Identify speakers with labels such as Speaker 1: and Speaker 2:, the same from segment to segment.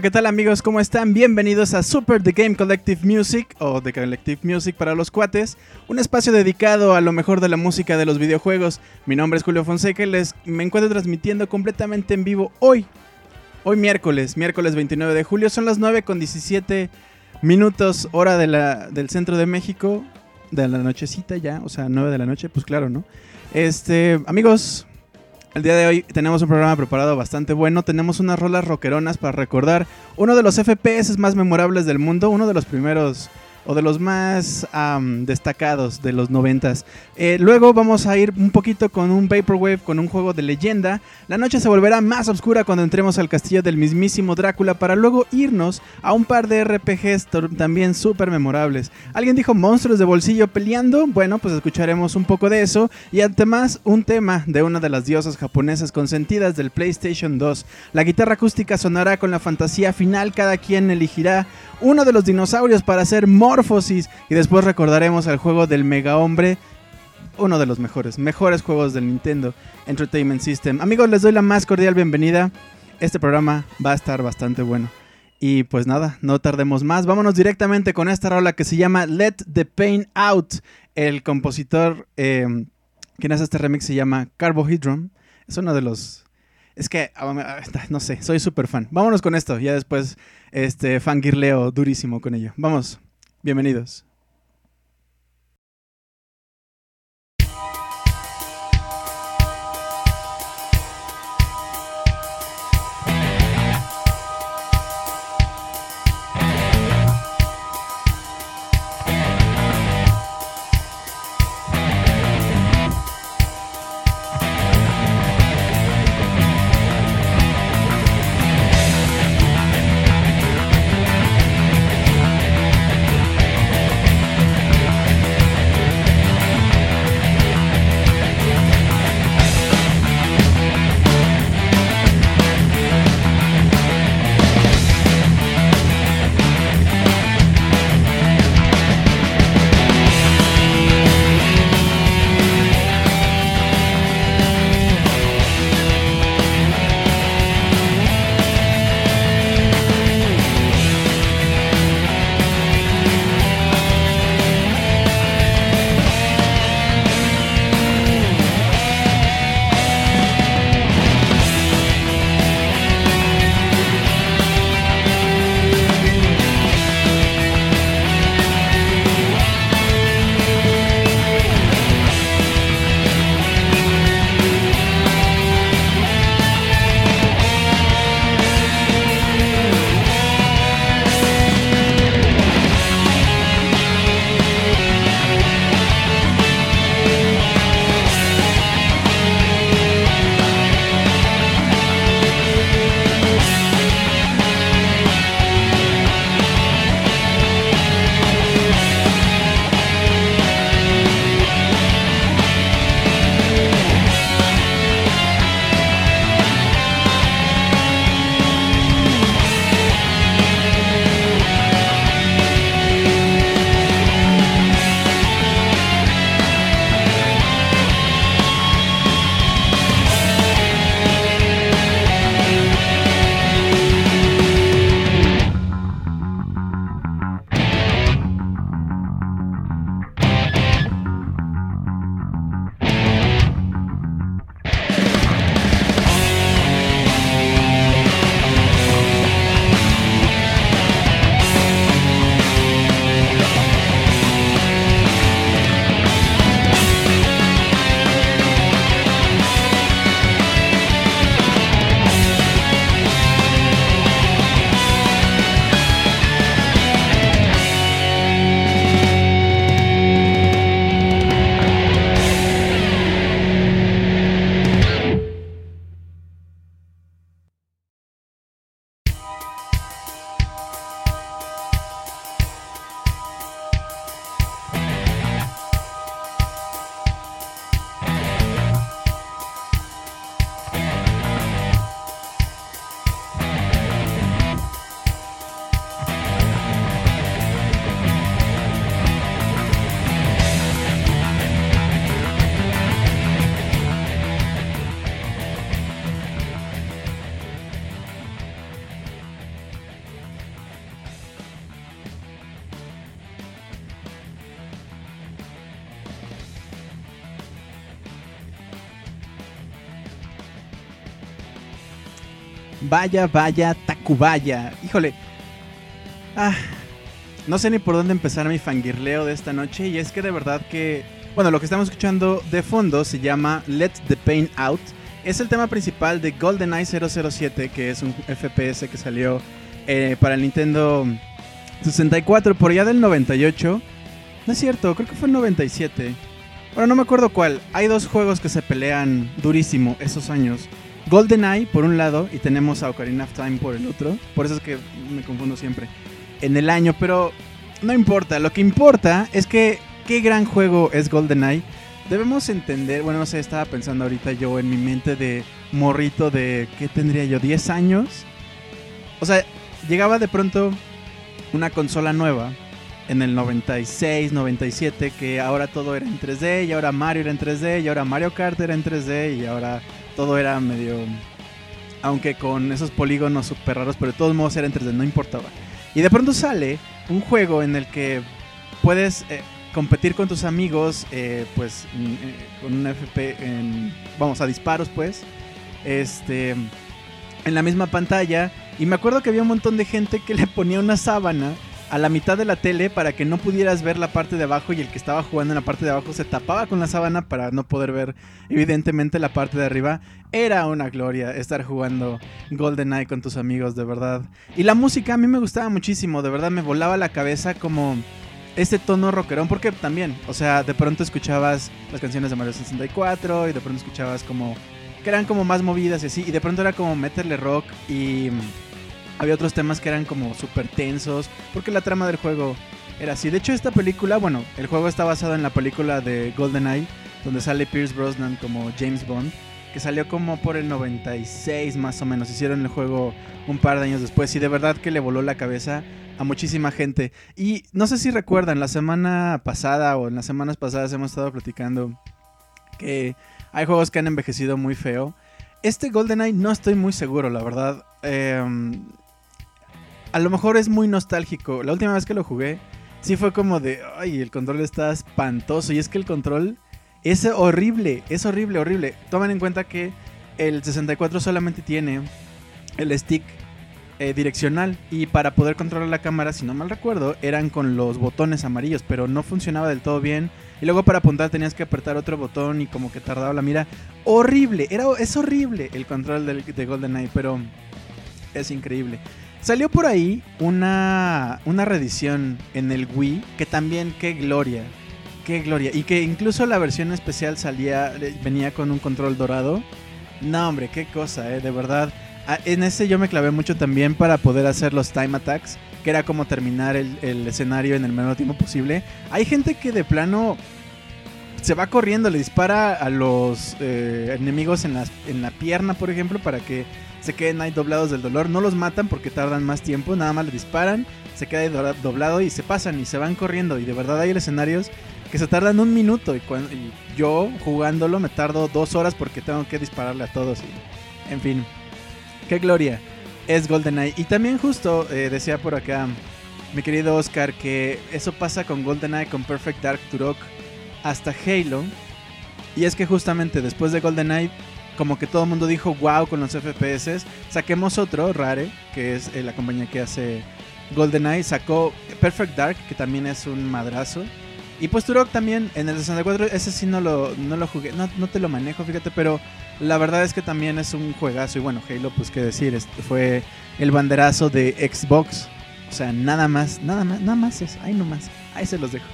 Speaker 1: ¿qué tal amigos? ¿Cómo están? Bienvenidos a Super The Game Collective Music o The Collective Music para los cuates, un espacio dedicado a lo mejor de la música de los videojuegos. Mi nombre es Julio Fonseca y les me encuentro transmitiendo completamente en vivo hoy. Hoy miércoles, miércoles 29 de julio, son las 9 con 17 minutos hora del centro de México, de la nochecita ya, o sea, 9 de la noche, pues claro, ¿no? Este, amigos, el día de hoy tenemos un programa preparado bastante bueno. Tenemos unas rolas rockeronas para recordar uno de los FPS más memorables del mundo, uno de los primeros o de los más destacados de los noventas. Eh, luego vamos a ir un poquito con un Vaporwave, con un juego de leyenda. La noche se volverá más oscura cuando entremos al castillo del mismísimo Drácula para luego irnos a un par de RPGs también súper memorables. ¿Alguien dijo monstruos de bolsillo peleando? Bueno, pues escucharemos un poco de eso y además un tema de una de las diosas japonesas consentidas del PlayStation 2. La guitarra acústica sonará con la fantasía final, cada quien elegirá uno de los dinosaurios para hacer morfosis y después recordaremos el juego del mega hombre uno de los mejores, mejores juegos del Nintendo Entertainment System. Amigos, les doy la más cordial bienvenida. Este programa va a estar bastante bueno. Y pues nada, no tardemos más. Vámonos directamente con esta rola que se llama Let the Pain Out. El compositor eh, quien hace este remix se llama Carbohydron. Es uno de los... Es que, ah, no sé, soy súper fan. Vámonos con esto. Ya después, este, fangirleo durísimo con ello. Vamos, bienvenidos. Vaya, vaya, Tacubaya. Híjole. Ah, no sé ni por dónde empezar mi fangirleo de esta noche. Y es que de verdad que. Bueno, lo que estamos escuchando de fondo se llama Let the Pain Out. Es el tema principal de GoldenEye 007, que es un FPS que salió eh, para el Nintendo 64 por allá del 98. No es cierto, creo que fue el 97. Bueno, no me acuerdo cuál. Hay dos juegos que se pelean durísimo esos años. GoldenEye por un lado y tenemos a Ocarina of Time por el otro. Por eso es que me confundo siempre. En el año, pero no importa. Lo que importa es que qué gran juego es GoldenEye. Debemos entender, bueno, no sé, estaba pensando ahorita yo en mi mente de morrito de, ¿qué tendría yo? ¿10 años? O sea, llegaba de pronto una consola nueva en el 96, 97, que ahora todo era en 3D, y ahora Mario era en 3D, y ahora Mario Kart era en 3D, y ahora todo era medio... Aunque con esos polígonos super raros, pero de todos modos era en 3D, no importaba. Y de pronto sale un juego en el que puedes eh, competir con tus amigos, eh, pues eh, con un FP, en, vamos, a disparos, pues, este, en la misma pantalla. Y me acuerdo que había un montón de gente que le ponía una sábana a la mitad de la tele para que no pudieras ver la parte de abajo y el que estaba jugando en la parte de abajo se tapaba con la sábana para no poder ver evidentemente la parte de arriba. Era una gloria estar jugando GoldenEye con tus amigos, de verdad. Y la música a mí me gustaba muchísimo, de verdad me volaba la cabeza como este tono rockerón, porque también, o sea, de pronto escuchabas las canciones de Mario 64 y de pronto escuchabas como que eran como más movidas y así, y de pronto era como meterle rock y había otros temas que eran como súper tensos, porque la trama del juego era así. De hecho, esta película, bueno, el juego está basado en la película de GoldenEye, donde sale Pierce Brosnan como James Bond, que salió como por el 96 más o menos. Hicieron el juego un par de años después y de verdad que le voló la cabeza a muchísima gente. Y no sé si recuerdan, la semana pasada o en las semanas pasadas hemos estado platicando que hay juegos que han envejecido muy feo. Este GoldenEye no estoy muy seguro, la verdad. Eh, a lo mejor es muy nostálgico. La última vez que lo jugué, sí fue como de, ay, el control está espantoso. Y es que el control es horrible, es horrible, horrible. Tomen en cuenta que el 64 solamente tiene el stick eh, direccional y para poder controlar la cámara, si no mal recuerdo, eran con los botones amarillos, pero no funcionaba del todo bien. Y luego para apuntar tenías que apretar otro botón y como que tardaba la mira. Horrible, era, es horrible el control de GoldenEye, pero es increíble. Salió por ahí una, una reedición en el Wii que también, qué gloria, qué gloria. Y que incluso la versión especial salía, eh, venía con un control dorado. No, hombre, qué cosa, eh, de verdad. Ah, en ese yo me clavé mucho también para poder hacer los time attacks, que era como terminar el, escenario en el menor tiempo posible. Hay gente que de plano se va corriendo, le dispara a los eh, enemigos en, en la pierna, por ejemplo, para que se queden ahí doblados del dolor. No los matan porque tardan más tiempo, nada más le disparan, se queda ahí doblado y se pasan y se van corriendo. Y de verdad hay escenarios que se tardan un minuto y, cuando, yo jugándolo me tardo dos horas porque tengo que dispararle a todos. Y, en fin, qué gloria es GoldenEye. Y también justo eh, decía por acá mi querido Oscar que eso pasa con GoldenEye, con Perfect Dark Turok hasta Halo. Y es que justamente después de GoldenEye como que todo el mundo dijo wow con los FPS. Saquemos otro, Rare, que es eh, la compañía que hace GoldenEye. Sacó Perfect Dark, que también es un madrazo. Y pues Turok también en el 64, ese sí no lo, no lo jugué, no, no, te lo manejo, fíjate, pero la verdad es que también es un juegazo. Y bueno, Halo, pues qué decir, fue el banderazo de Xbox. O sea, nada más, nada más, nada más eso, ahí nomás, ahí se los dejo.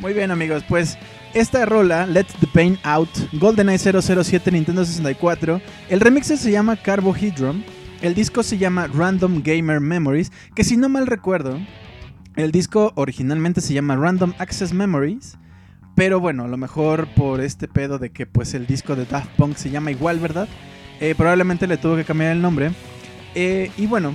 Speaker 1: Muy bien amigos, pues esta rola, Let the Pain Out, GoldenEye 007 Nintendo 64, el remix se llama Carbohydron, el disco se llama Random Gamer Memories, que si no mal recuerdo, el disco originalmente se llama Random Access Memories, pero bueno, a lo mejor por este pedo de que pues el disco de Daft Punk se llama igual, ¿verdad? Eh, probablemente le tuvo que cambiar el nombre. Eh, y bueno,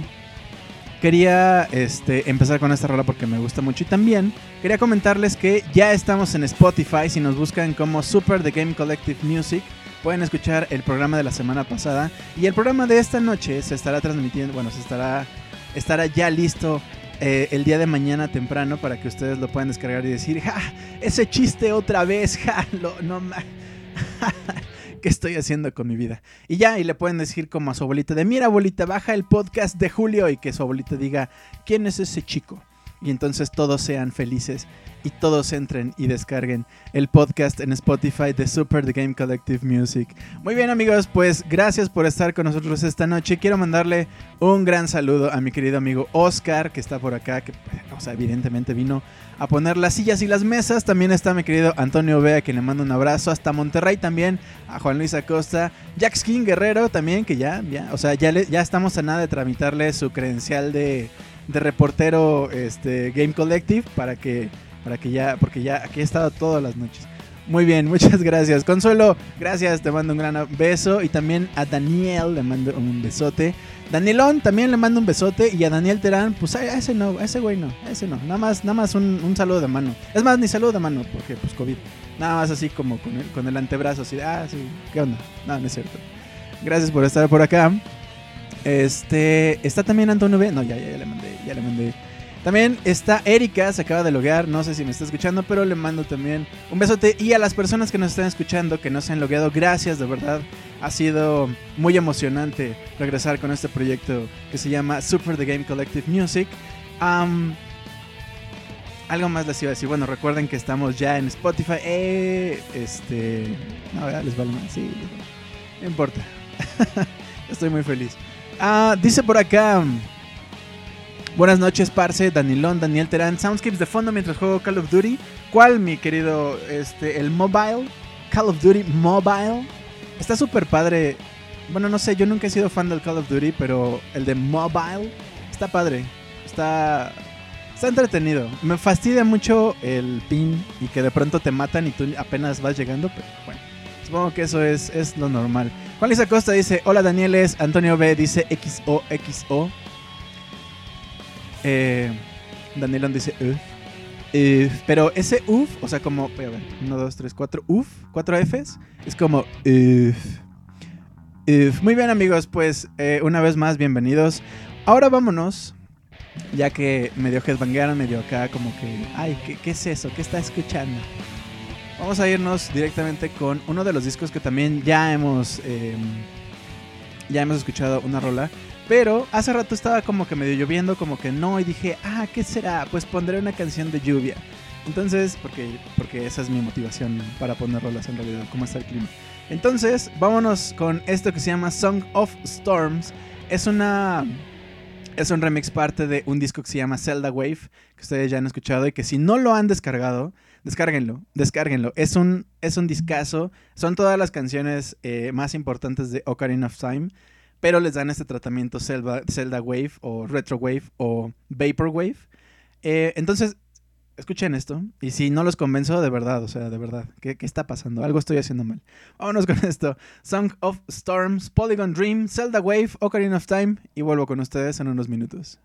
Speaker 1: quería este, empezar con esta rola porque me gusta mucho. Y también quería comentarles que ya estamos en Spotify. Si nos buscan como Super The Game Collective Music, pueden escuchar el programa de la semana pasada. Y el programa de esta noche se estará transmitiendo, bueno, se estará, estará ya listo eh, el día de mañana temprano para que ustedes lo puedan descargar y decir, ¡ja! Ese chiste otra vez, ¡ja! Lo, no ¿qué estoy haciendo con mi vida? Y ya, y le pueden decir como a su abuelita de, mira abuelita, baja el podcast de Julio y que su abuelita diga, ¿quién es ese chico? Y entonces todos sean felices y todos entren y descarguen el podcast en Spotify de Super The Game Collective Music. Muy bien amigos, pues gracias por estar con nosotros esta noche. Quiero mandarle un gran saludo a mi querido amigo Oscar, que está por acá, que o sea, evidentemente vino a poner las sillas y las mesas. También está mi querido Antonio Bea, que le mando un abrazo. Hasta Monterrey también, a Juan Luis Acosta. Jack Skin Guerrero también, que ya, ya, o sea, ya, ya estamos a nada de tramitarle su credencial de, de reportero este, Game Collective para que para que ya, porque ya aquí he estado todas las noches. Muy bien, muchas gracias. Consuelo, gracias, te mando un gran beso. Y también a Daniel le mando un besote. Danielón también le mando un besote. Y a Daniel Terán, pues a ese no, a ese güey no, a ese no. Nada más, nada más un, saludo de mano. Es más, ni saludo de mano, porque pues COVID. Nada más así como con el, con el antebrazo, así ah, sí, ¿qué onda? No, no es cierto. Gracias por estar por acá. Este, está también Antonio B. No, ya, ya, ya le mandé, ya le mandé también está Erika, se acaba de loguear, no sé si me está escuchando, pero le mando también un besote. Y a las personas que nos están escuchando, que no se han logueado, gracias de verdad. Ha sido muy emocionante regresar con este proyecto que se llama Super The Game Collective Music. algo más les iba a decir. Bueno, recuerden que estamos ya en Spotify. Eh, este. No, ya les vale más. Sí, no importa. Estoy muy feliz. Ah, dice por acá. Buenas noches, Parce, Danilón, Daniel Terán, Soundscapes de fondo mientras juego Call of Duty. ¿Cuál, mi querido? Este, el mobile. Call of Duty Mobile. Está súper padre. Bueno, no sé, yo nunca he sido fan del Call of Duty, pero el de mobile está padre. Está. Está entretenido. Me fastidia mucho el pin y que de pronto te matan y tú apenas vas llegando, pero bueno. Supongo que eso es, es lo normal. Juan Luis Acosta dice: Hola Danieles. Antonio B dice XOXO. Eh, dice uf. Pero ese uf, o sea, como. Voy a ver. 1, 2, 3, 4. Uf. 4 Fs. Es como uf. Uf. Muy bien, amigos. Pues eh, una vez más, bienvenidos. Ahora vámonos. Ya que medio me medio acá, como que. Ay, ¿qué, ¿qué, es eso? ¿Qué está escuchando? Vamos a irnos directamente con uno de los discos que también ya hemos. Eh, ya hemos escuchado una rola. Pero hace rato estaba como que medio lloviendo, como que no, y dije, ah, ¿qué será? Pues pondré una canción de lluvia. Entonces, porque, porque esa es mi motivación para poner rolas en realidad, cómo está el clima. Entonces, vámonos con esto que se llama Song of Storms. Es una. Es un remix parte de un disco que se llama Zelda Wave, que ustedes ya han escuchado y que si no lo han descargado, descárguenlo, descárguenlo. Es un, es un discazo. Son todas las canciones eh, más importantes de Ocarina of Time pero les dan este tratamiento Zelda, Wave o Retro Wave o Vapor Wave. Eh, entonces, escuchen esto. Y si no los convenzo, de verdad, o sea, de verdad, ¿qué, ¿qué, está pasando? Algo estoy haciendo mal. Vámonos con esto. Song of Storms, Polygon Dream, Zelda Wave, Ocarina of Time. Y vuelvo con ustedes en unos minutos.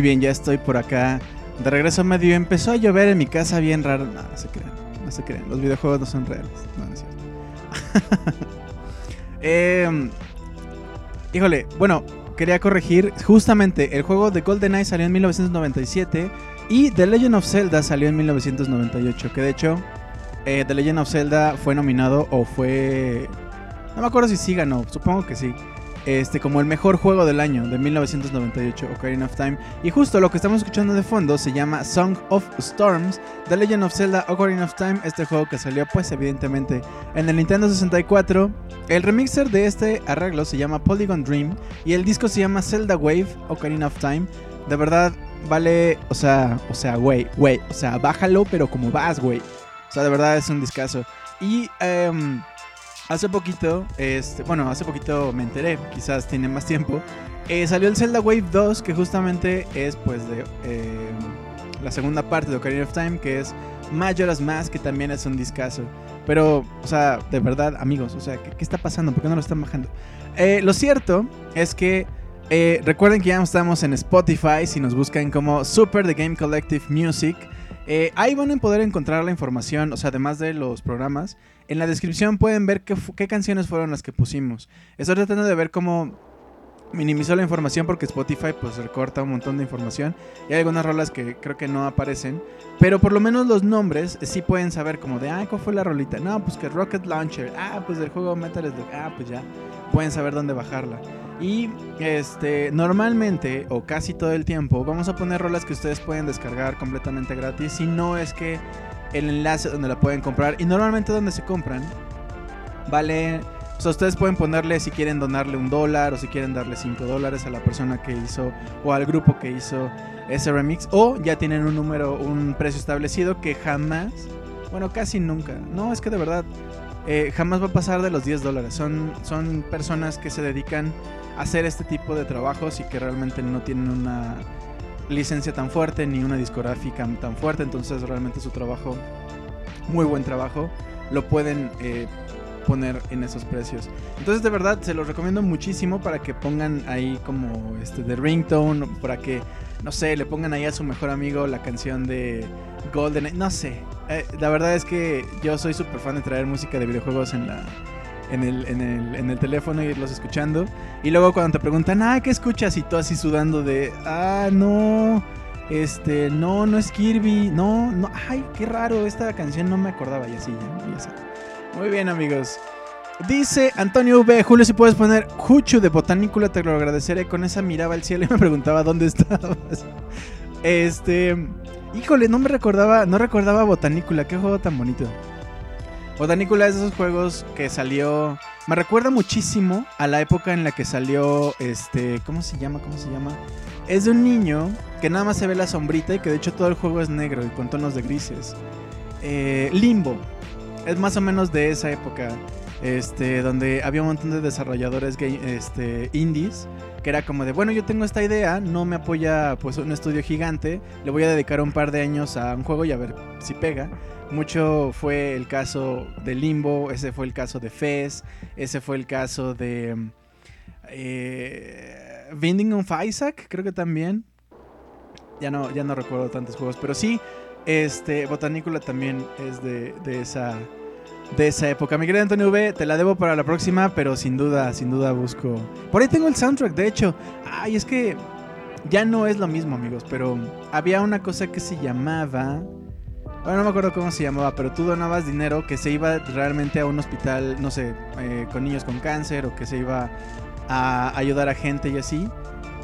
Speaker 1: Bien, ya estoy por acá. De regreso medio empezó a llover en mi casa bien raro. No, no se crean, no se crean. Los videojuegos no son reales. No, no. Em, híjole, bueno, quería corregir. Justamente el juego de GoldenEye salió en 1997 y The Legend of Zelda salió en 1998. Que de hecho, eh, The Legend of Zelda fue nominado o fue... No me acuerdo si sí ganó, supongo que sí este, como el mejor juego del año de 1998, Ocarina of Time. Y justo lo que estamos escuchando de fondo se llama Song of Storms, The Legend of Zelda Ocarina of Time, este juego que salió pues evidentemente en el Nintendo 64. El remixer de este arreglo se llama Polygon Dream y el disco se llama Zelda Wave Ocarina of Time. De verdad vale, o sea, o sea, güey, güey, o sea, bájalo pero como vas, güey. O sea, de verdad es un discazo. Y eh, Hace poquito, este, bueno, hace poquito me enteré, quizás tiene más tiempo. Eh, salió el Zelda Wave 2, que justamente es pues de eh, la segunda parte de Ocarina of Time, que es Majora's Mask, que también es un discazo. Pero, o sea, de verdad, amigos, o sea, ¿qué, está pasando? ¿Por qué no lo están bajando? Eh, lo cierto es que recuerden que ya estamos en Spotify, si nos buscan como Super The Game Collective Music. Ahí van a poder encontrar la información, o sea, además de los programas. En la descripción pueden ver qué, qué canciones fueron las que pusimos. Estoy tratando de ver cómo minimizó la información porque Spotify pues recorta un montón de información y hay algunas rolas que creo que no aparecen, pero por lo menos los nombres sí pueden saber como de, ah, ¿cuál fue la rolita? No, pues que Rocket Launcher, ah, pues del juego Metal Slug, ah, pues ya, pueden saber dónde bajarla. Y este, normalmente o casi todo el tiempo vamos a poner rolas que ustedes pueden descargar completamente gratis, si no es que el enlace donde la pueden comprar. Y normalmente donde se compran, vale... O sea, ustedes pueden ponerle si quieren donarle un dólar o si quieren darle cinco dólares a la persona que hizo o al grupo que hizo ese remix. O ya tienen un número, un precio establecido que jamás, bueno, casi nunca. No, es que de verdad, eh, jamás va a pasar de los 10 dólares. Son, son personas que se dedican a hacer este tipo de trabajos y que realmente no tienen una licencia tan fuerte ni una discográfica tan fuerte, entonces realmente su trabajo, muy buen trabajo, lo pueden eh, poner en esos precios. Entonces de verdad se los recomiendo muchísimo para que pongan ahí como este de ringtone, para que, no sé, le pongan ahí a su mejor amigo la canción de Golden, no sé. Eh, la verdad es que yo soy súper fan de traer música de videojuegos en la, en el, en el, en el teléfono y irlos escuchando. Y luego cuando te preguntan, ah, ¿qué escuchas? Y tú así sudando de, ah, no, este, no, no es Kirby, no, no, ay, qué raro, esta canción no me acordaba y así, ya, Muy bien, amigos. Dice Antonio V, Julio, si puedes poner Juchu de Botanícula, te lo agradeceré. Con esa miraba al cielo y me preguntaba dónde estabas. Este, híjole, no me recordaba, no recordaba Botanícula, qué juego tan bonito. Botanicula es de esos juegos que salió. Me recuerda muchísimo a la época en la que salió. Este. ¿Cómo se llama? ¿Cómo se llama? Es de un niño que nada más se ve la sombrita y que de hecho todo el juego es negro y con tonos de grises. Eh, Limbo. Es más o menos de esa época. Este, donde había un montón de desarrolladores este, indies que era como de, bueno, yo tengo esta idea, no me apoya pues un estudio gigante, le voy a dedicar un par de años a un juego y a ver si pega. Mucho fue el caso de Limbo, ese fue el caso de Fez, ese fue el caso de eh, Binding of Isaac, creo que también. Ya no, ya no recuerdo tantos juegos, pero sí, este Botanícula también es de, esa de esa época. Mi querido Antonio V, te la debo para la próxima, pero sin duda, sin duda busco. Por ahí tengo el soundtrack, de hecho. Ay, es que ya no es lo mismo, amigos, pero había una cosa que se llamaba bueno, no me acuerdo cómo se llamaba, pero tú donabas dinero que se iba realmente a un hospital, no sé, eh, con niños con cáncer o que se iba a ayudar a gente y así.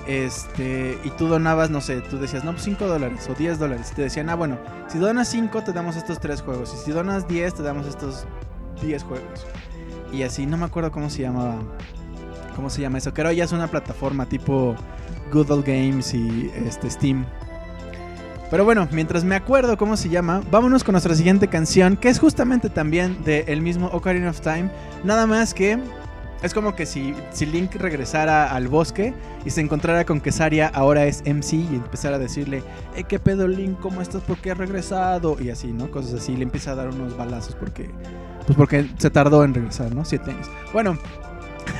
Speaker 1: Este, y tú donabas, no sé, tú decías, no, pues 5 dólares o 10 dólares. Te decían, ah, bueno, si donas 5 te damos estos 3 juegos. Y si donas 10 te damos estos 10 juegos. Y así, no me acuerdo cómo se llamaba. ¿Cómo se llama eso? Creo ya es una plataforma tipo Google Games y este, Steam. Pero bueno, mientras me acuerdo cómo se llama, vámonos con nuestra siguiente canción, que es justamente también del mismo Ocarina of Time. Nada más que es como que si, si Link regresara al bosque y se encontrara con que Saria ahora es MC y empezara a decirle, eh, ¿qué pedo Link? ¿Cómo estás? ¿Por qué has regresado? Y así, ¿no? Cosas así. Le empieza a dar unos balazos porque, pues porque se tardó en regresar, ¿no? Siete años. Bueno,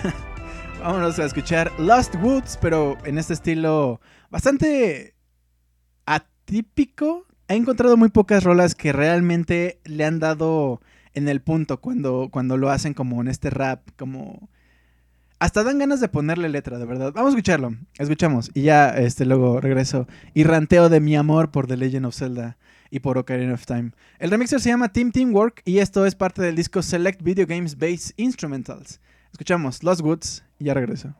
Speaker 1: vámonos a escuchar Lost Woods, pero en este estilo bastante típico. He encontrado muy pocas rolas que realmente le han dado en el punto cuando, cuando lo hacen como en este rap, como... Hasta dan ganas de ponerle letra, de verdad. Vamos a escucharlo. Escuchamos. Y ya este, luego regreso. Y ranteo de mi amor por The Legend of Zelda y por Ocarina of Time. El remixer se llama Team Teamwork y esto es parte del disco Select Video Games Bass Instrumentals. Escuchamos Lost Woods y ya regreso.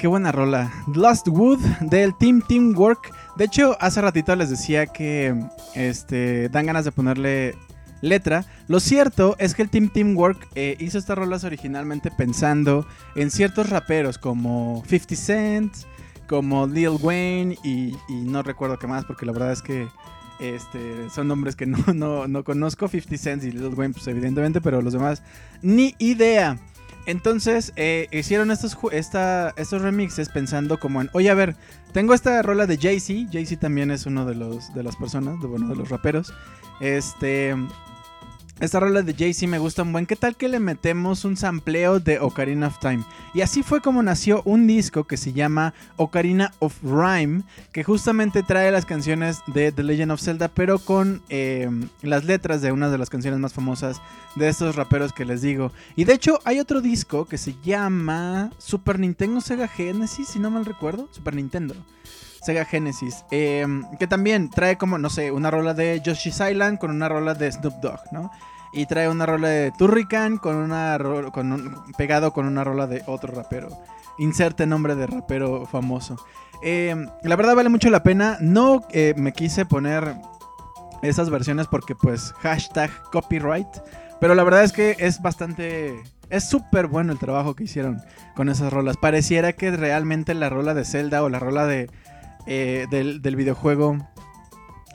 Speaker 1: Qué buena rola. Lost Wood del Team Teamwork. De hecho, hace ratito les decía que este, dan ganas de ponerle letra. Lo cierto es que el Team Teamwork eh, hizo estas rolas originalmente pensando en ciertos raperos como 50 Cent, como Lil Wayne y, no recuerdo qué más porque la verdad es que este, son nombres que no, no conozco. 50 Cent y Lil Wayne, pues evidentemente, pero los demás ni idea. Entonces eh, hicieron estos, estos remixes pensando como en, oye, a ver, tengo esta rola de Jay-Z. Jay-Z también es uno de, los, de las personas, de, bueno, de los raperos. Este. Esta rola de Jay-Z me gusta un buen. ¿Qué tal que le metemos un sampleo de Ocarina of Time? Y así fue como nació un disco que se llama Ocarina of Rhyme, que justamente trae las canciones de The Legend of Zelda, pero con em, las letras de una de las canciones más famosas de estos raperos que les digo. Y de hecho, hay otro disco que se llama Super Nintendo Sega Genesis, si no mal recuerdo. Super Nintendo. Sega Genesis, em, que también trae como, no sé, una rola de Yoshi's Island con una rola de Snoop Dogg, ¿no? Y trae una rola de Turrican con una con pegado con una rola de otro rapero. Inserte nombre de rapero famoso. Em, la verdad vale mucho la pena. No eh, me quise poner esas versiones porque pues hashtag copyright. Pero la verdad es que es bastante... Es súper bueno el trabajo que hicieron con esas rolas. Pareciera que realmente la rola de Zelda o la rola de, eh, del, videojuego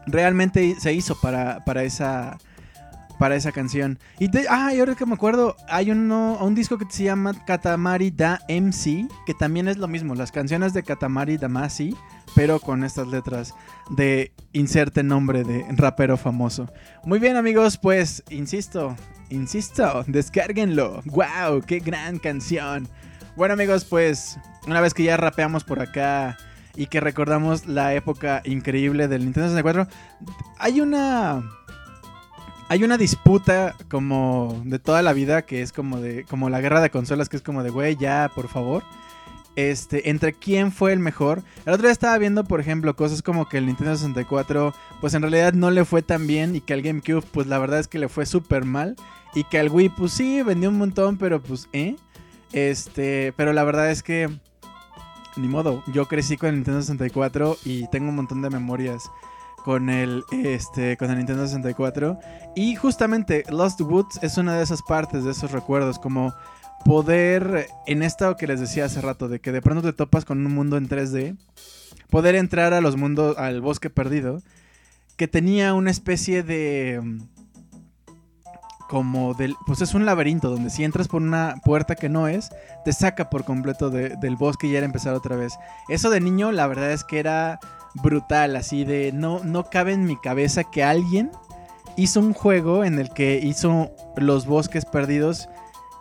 Speaker 1: realmente se hizo para, para esa para esa canción. Y, ah, y ahora que me acuerdo, hay uno, un disco que se llama Katamari Da MC, que también es lo mismo, las canciones de Katamari Damacy, pero con estas letras de inserte nombre de rapero famoso. Muy bien amigos, pues insisto, insisto, descárguenlo. ¡Wow! ¡Qué gran canción! Bueno amigos, pues una vez que ya rapeamos por acá y que recordamos la época increíble del Nintendo 64, hay una hay una disputa como de toda la vida que es como de como la guerra de consolas que es como de güey ya por favor. Este entre quién fue el mejor. El otro día estaba viendo por ejemplo cosas como que el Nintendo 64 pues en realidad no le fue tan bien y que al GameCube pues la verdad es que le fue súper mal y que al Wii pues sí vendió un montón pero pues eh este pero la verdad es que ni modo, yo crecí con el Nintendo 64 y tengo un montón de memorias con el, este, con el Nintendo 64. Y justamente Lost Woods es una de esas partes de esos recuerdos, como poder, en esto que les decía hace rato, de que de pronto te topas con un mundo en 3D, poder entrar a los mundos, al bosque perdido, que tenía una especie de como del, pues es un laberinto donde si entras por una puerta que no es, te saca por completo del bosque y era empezar otra vez. Eso de niño, la verdad es que era brutal, así de no, no cabe en mi cabeza que alguien hizo un juego en el que hizo los bosques perdidos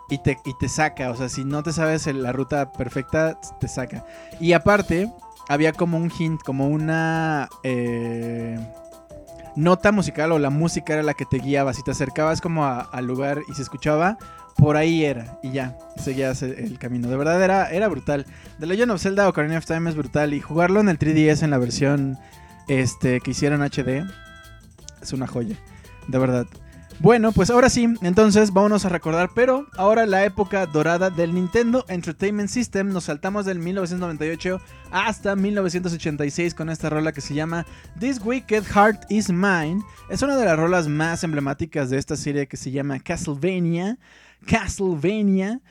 Speaker 1: y te, y te saca, o sea, si no te sabes la ruta perfecta, te saca. Y aparte, había como un hint, como una... Eh, nota musical o la música era la que te guiaba. Si te acercabas como al lugar y se escuchaba, por ahí era. Y ya, seguías el, camino. De verdad era, era brutal. The Legend of Zelda Ocarina of Time es brutal. Y jugarlo en el 3DS en la versión este, que hicieron HD es una joya. De verdad. Bueno, pues ahora sí, entonces vámonos a recordar, pero ahora la época dorada del Nintendo Entertainment System, nos saltamos del 1998 hasta 1986 con esta rola que se llama This Wicked Heart Is Mine. Es una de las rolas más emblemáticas de esta serie que se llama Castlevania. Castlevania,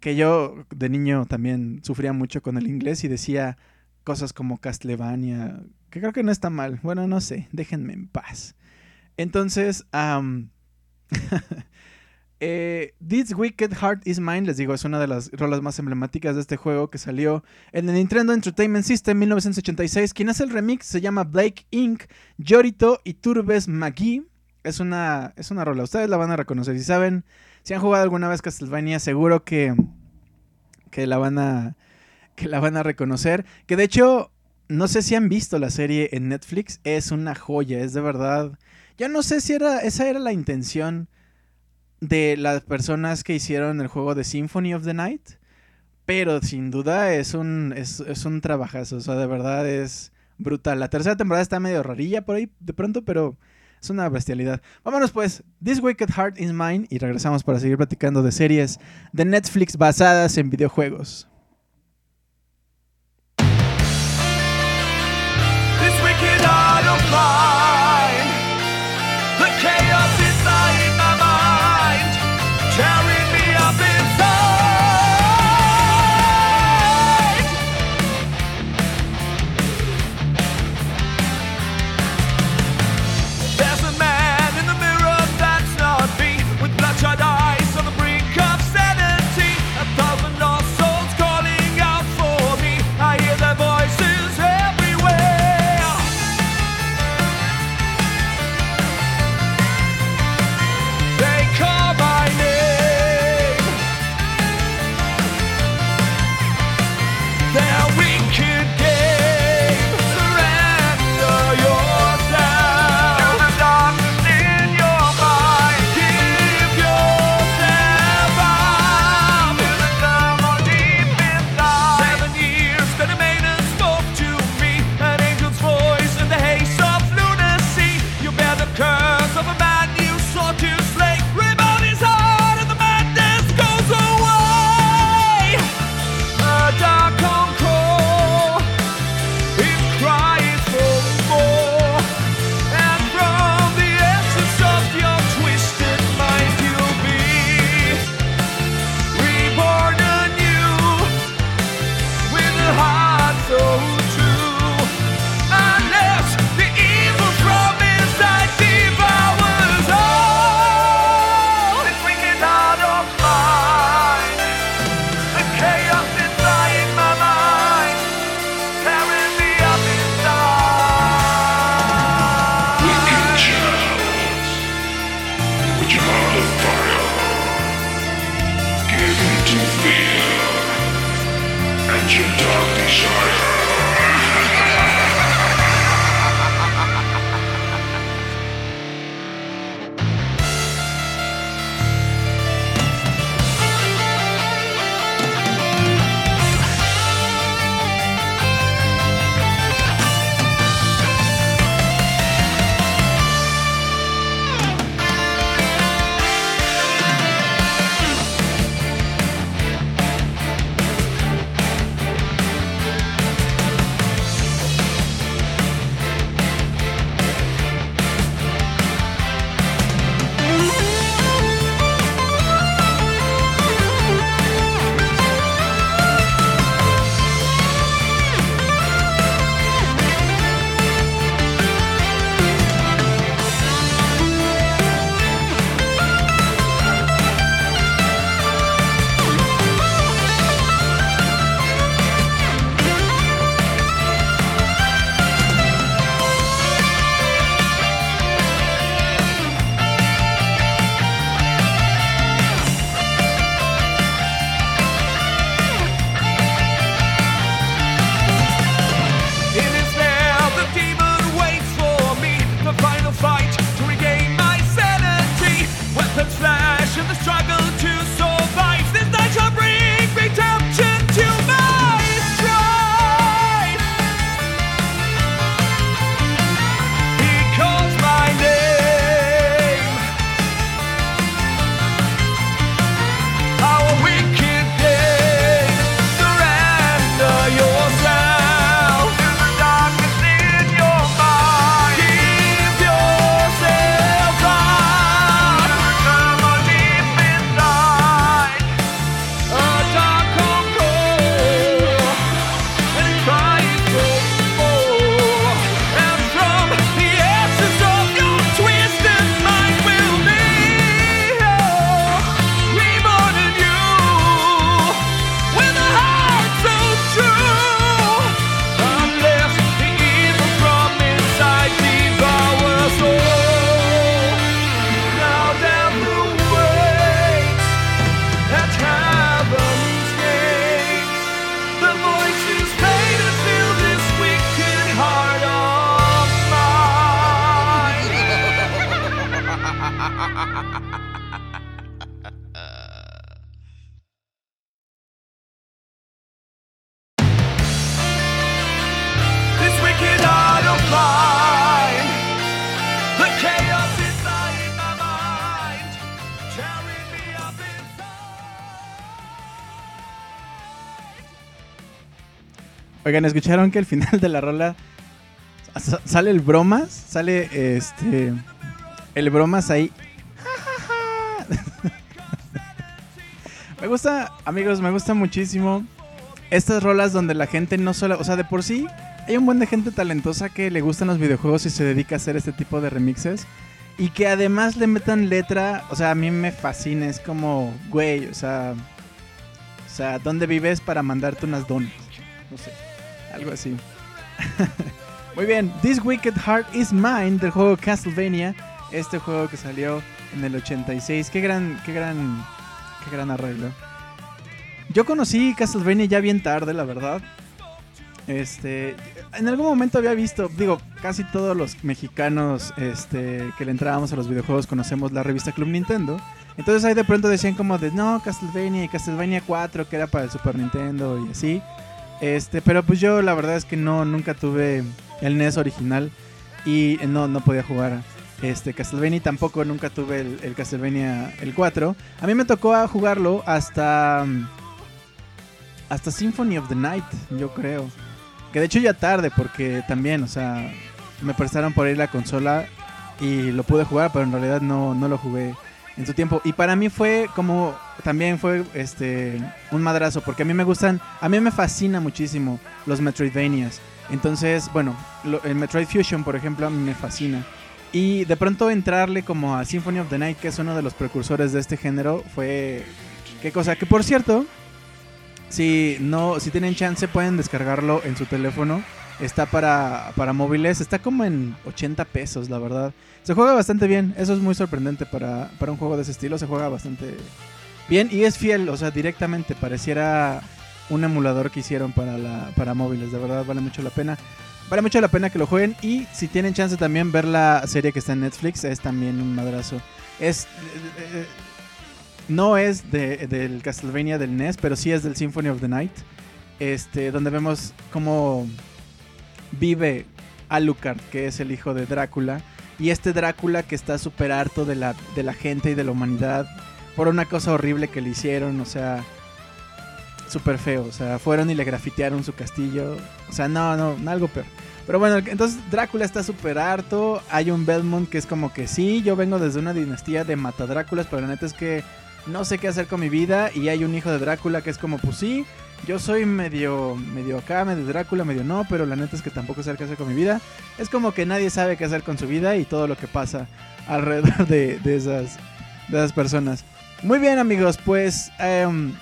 Speaker 1: que yo de niño también sufría mucho con el inglés y decía cosas como Castlevania, que creo que no está mal. Bueno, no sé, déjenme en paz. Entonces, eh, This Wicked Heart Is Mine, les digo, es una de las rolas más emblemáticas de este juego que salió en el Nintendo Entertainment System 1986. Quien hace el remix se llama Blake Inc., Yorito y Turbes McGee. Es una, es una rola, ustedes la van a reconocer. Si saben, si han jugado alguna vez Castlevania, seguro que, que, la van a, que la van a reconocer. Que de hecho, no sé si han visto la serie en Netflix, es una joya, es de verdad ya no sé si era, esa era la intención de las personas que hicieron el juego de Symphony of the Night. Pero sin duda es un, es, un trabajazo. O sea, de verdad es brutal. La tercera temporada está medio rarilla por ahí de pronto, pero es una bestialidad. Vámonos pues. This Wicked Heart is Mine. Y regresamos para seguir platicando de series de Netflix basadas en videojuegos. Oigan, ¿escucharon que al final de la rola sale el bromas? Sale este. El bromas ahí. me gusta, amigos, me gusta muchísimo estas rolas donde la gente no solo. O sea, de por sí, hay un buen de gente talentosa que le gustan los videojuegos y se dedica a hacer este tipo de remixes. Y que además le metan letra. O sea, a mí me fascina. Es como, güey, o sea. O sea, ¿dónde vives para mandarte unas donas? No sé. Algo así. Muy bien, This Wicked Heart is Mine del juego Castlevania. Este juego que salió en el 86. Qué gran, qué gran, qué gran arreglo. Yo conocí Castlevania ya bien tarde, la verdad. Este, en algún momento había visto, digo, casi todos los mexicanos este, que le entrábamos a los videojuegos conocemos la revista Club Nintendo. Entonces ahí de pronto decían como de, no, Castlevania y Castlevania 4 que era para el Super Nintendo y así. Este, pero pues yo la verdad es que no, nunca tuve el NES original y no, no podía jugar este Castlevania tampoco nunca tuve el, Castlevania el 4. A mí me tocó jugarlo hasta hasta Symphony of the Night, yo creo. Que de hecho ya tarde porque también, o sea, me prestaron por ahí la consola y lo pude jugar, pero en realidad no, no lo jugué en su tiempo. Y para mí fue como, también fue este un madrazo, porque a mí me gustan, a mí me fascina muchísimo los Metroidvanias. Entonces, bueno, el Metroid Fusion, por ejemplo, a mí me fascina. Y de pronto entrarle como a Symphony of the Night, que es uno de los precursores de este género, fue... ¿Qué cosa? Que por cierto, si, no, si tienen chance pueden descargarlo en su teléfono. Está para, para móviles, está como en 80 pesos, la verdad. Se juega bastante bien, eso es muy sorprendente para, un juego de ese estilo, se juega bastante bien y es fiel, o sea, directamente pareciera un emulador que hicieron para, la, para móviles, de verdad vale mucho la pena. Vale mucho la pena que lo jueguen y si tienen chance también ver la serie que está en Netflix, es también un madrazo. Es... Eh, eh, no es de, del Castlevania del NES, pero sí es del Symphony of the Night. Este, donde vemos cómo vive Alucard, que es el hijo de Drácula, y este Drácula que está súper harto de la, de la gente y de la humanidad por una cosa horrible que le hicieron, o sea, súper feo. O sea, fueron y le grafitearon su castillo. O sea, no, no, algo peor. Pero bueno, entonces Drácula está súper harto. Hay un Belmont que es como que sí, yo vengo desde una dinastía de matadráculas, pero la neta es que no sé qué hacer con mi vida. Y hay un hijo de Drácula que es como, pues sí, yo soy medio, medio acá, medio Drácula, medio no, pero la neta es que tampoco sé qué hacer con mi vida. Es como que nadie sabe qué hacer con su vida y todo lo que pasa alrededor de, esas, de esas personas. Muy bien amigos, pues em,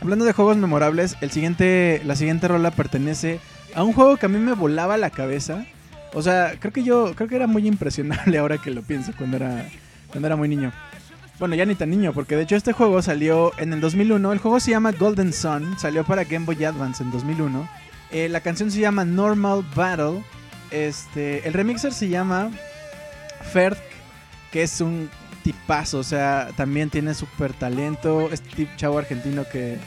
Speaker 1: hablando de juegos memorables, el siguiente, la siguiente rola pertenece a un juego que a mí me volaba la cabeza. O sea, creo que yo, creo que era muy impresionable ahora que lo pienso cuando era, cuando era muy niño. Bueno, ya ni tan niño, porque de hecho este juego salió en el 2001. El juego se llama Golden Sun, salió para Game Boy Advance en 2001. Eh, la canción se llama Normal Battle. Este, el remixer se llama Ferg, que es un tipazo, o sea, también tiene súper talento. Este chavo argentino que...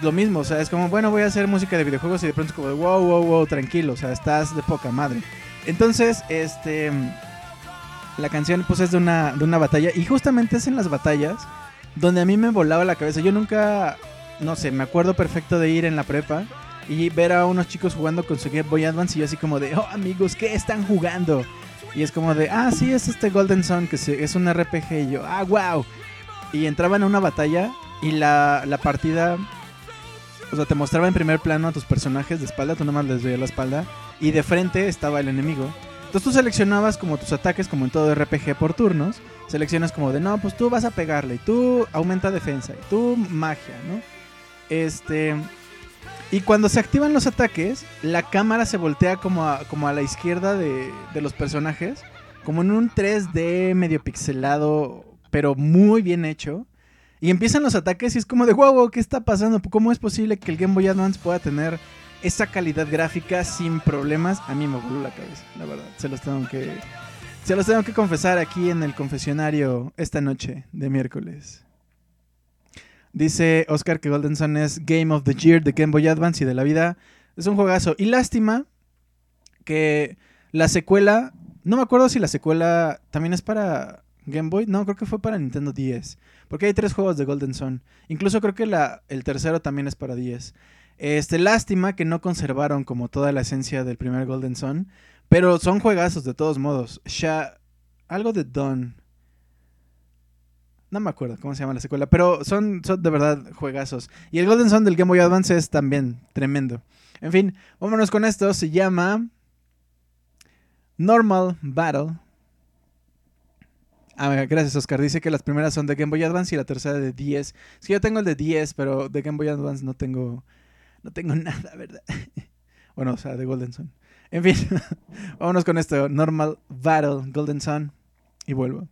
Speaker 1: lo mismo, o sea, es como, bueno, voy a hacer música de videojuegos y de pronto es como, wow, wow, wow, tranquilo, o sea, estás de poca madre. Entonces, este la canción pues es de una, de una batalla y justamente es en las batallas donde a mí me volaba la cabeza. Yo nunca, no sé, me acuerdo perfecto de ir en la prepa y ver a unos chicos jugando con su Game Boy Advance y yo así como de, oh amigos, ¿qué están jugando? Y es como de, ah, sí, es este Golden Sun, que es un RPG. Y yo, ah, wow. Y entraban a una batalla y la, la partida, o sea, te mostraba en primer plano a tus personajes de espalda, tú nomás les veías la espalda, y de frente estaba el enemigo. Entonces tú seleccionabas como tus ataques, como en todo RPG por turnos. Seleccionas como de, no, pues tú vas a pegarle, y tú aumenta defensa, y tú magia, ¿no? Este. Y cuando se activan los ataques, la cámara se voltea como a, como a la izquierda de, de los personajes, como en un 3D medio pixelado, pero muy bien hecho. Y empiezan los ataques y es como de, wow, wow, ¿qué está pasando? ¿Cómo es posible que el Game Boy Advance pueda tener esa calidad gráfica sin problemas, a mí me voló la cabeza, la verdad. Se los tengo que, se los tengo que confesar aquí en el confesionario esta noche de miércoles. Dice Oscar que Golden Sun es Game of the Year de Game Boy Advance y de la vida. Es un juegazo. Y lástima que la secuela, no me acuerdo si la secuela también es para Game Boy. No, creo que fue para Nintendo 10. Porque hay tres juegos de Golden Sun. Incluso creo que el tercero también es para 10. Este, lástima que no conservaron como toda la esencia del primer Golden Sun. Pero son juegazos de todos modos. Sha algo de Dawn. No me acuerdo cómo se llama la secuela, pero son, de verdad juegazos. Y el Golden Sun del Game Boy Advance es también tremendo. En fin, vámonos con esto. Se llama Normal Battle. Ah, gracias Oscar. Dice que las primeras son de Game Boy Advance y la tercera de 10. Es yo tengo el de 10, pero de Game Boy Advance no tengo, no tengo nada, ¿verdad? bueno, o sea, de Golden Sun. En fin, vámonos con esto. Normal Battle, Golden Sun. Y vuelvo.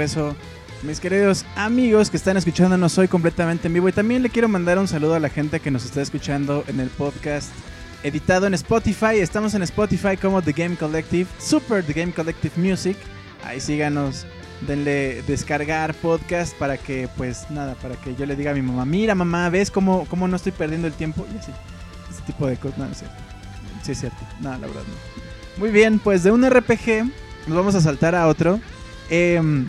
Speaker 1: Regreso. Mis queridos amigos que están escuchándonos hoy completamente en vivo y también le quiero mandar un saludo a la gente que nos está escuchando en el podcast editado en Spotify. Estamos en Spotify como The Game Collective, Super The Game Collective Music. Ahí síganos, denle descargar podcast para que, pues nada, para que yo le diga a mi mamá, mira mamá, ¿ves cómo, cómo no estoy perdiendo el tiempo? Y así, ese tipo de cosas. No, no es cierto. Sí, es cierto. No, la verdad no. Muy bien, pues de un RPG nos vamos a saltar a otro. Em,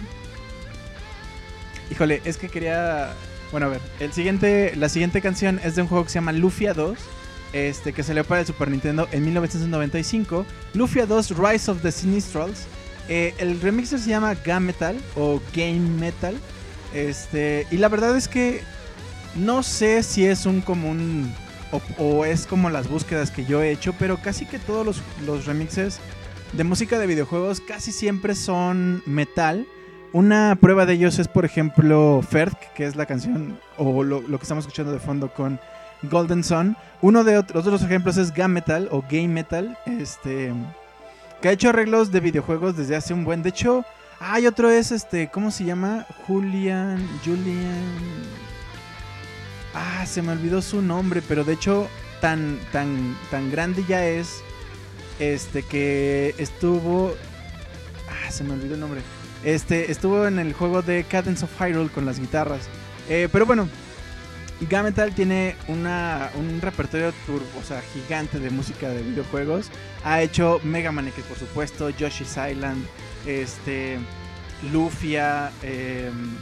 Speaker 1: híjole, es que quería. Bueno, a ver. El siguiente, la siguiente canción es de un juego que se llama Lufia 2. Este, que salió para el Super Nintendo en 1995. Lufia 2 Rise of the Sinistrals. Eh, el remixer se llama Game Metal o Game Metal. Este, y la verdad es que no sé si es un común o, es como las búsquedas que yo he hecho, pero casi que todos los, los remixes de música de videojuegos casi siempre son metal. Una prueba de ellos es, por ejemplo, Ferg, que es la canción o lo, que estamos escuchando de fondo con Golden Sun. Uno de otros, otros ejemplos es Game Metal o Game Metal, este, que ha hecho arreglos de videojuegos desde hace un buen. De hecho, hay otro es este, ¿cómo se llama? Julian, Julian. Ah, se me olvidó su nombre, pero de hecho tan tan tan grande ya es este que estuvo Ah, se me olvidó el nombre. Este estuvo en el juego de Cadence of Hyrule con las guitarras. Eh, pero bueno, Gametal tiene una, un repertorio o sea, gigante de música de videojuegos. Ha hecho Mega Man X, por supuesto, Yoshi's Island, este, Lufia, em,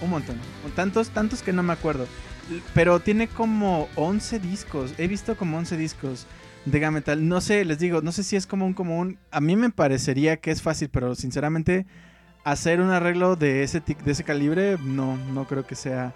Speaker 1: un montón. Tantos, tantos que no me acuerdo. Pero tiene como 11 discos. He visto como 11 discos de Gametal. No sé, les digo, no sé si es como un común. A mí me parecería que es fácil, pero sinceramente hacer un arreglo de ese, de ese calibre no, no creo que sea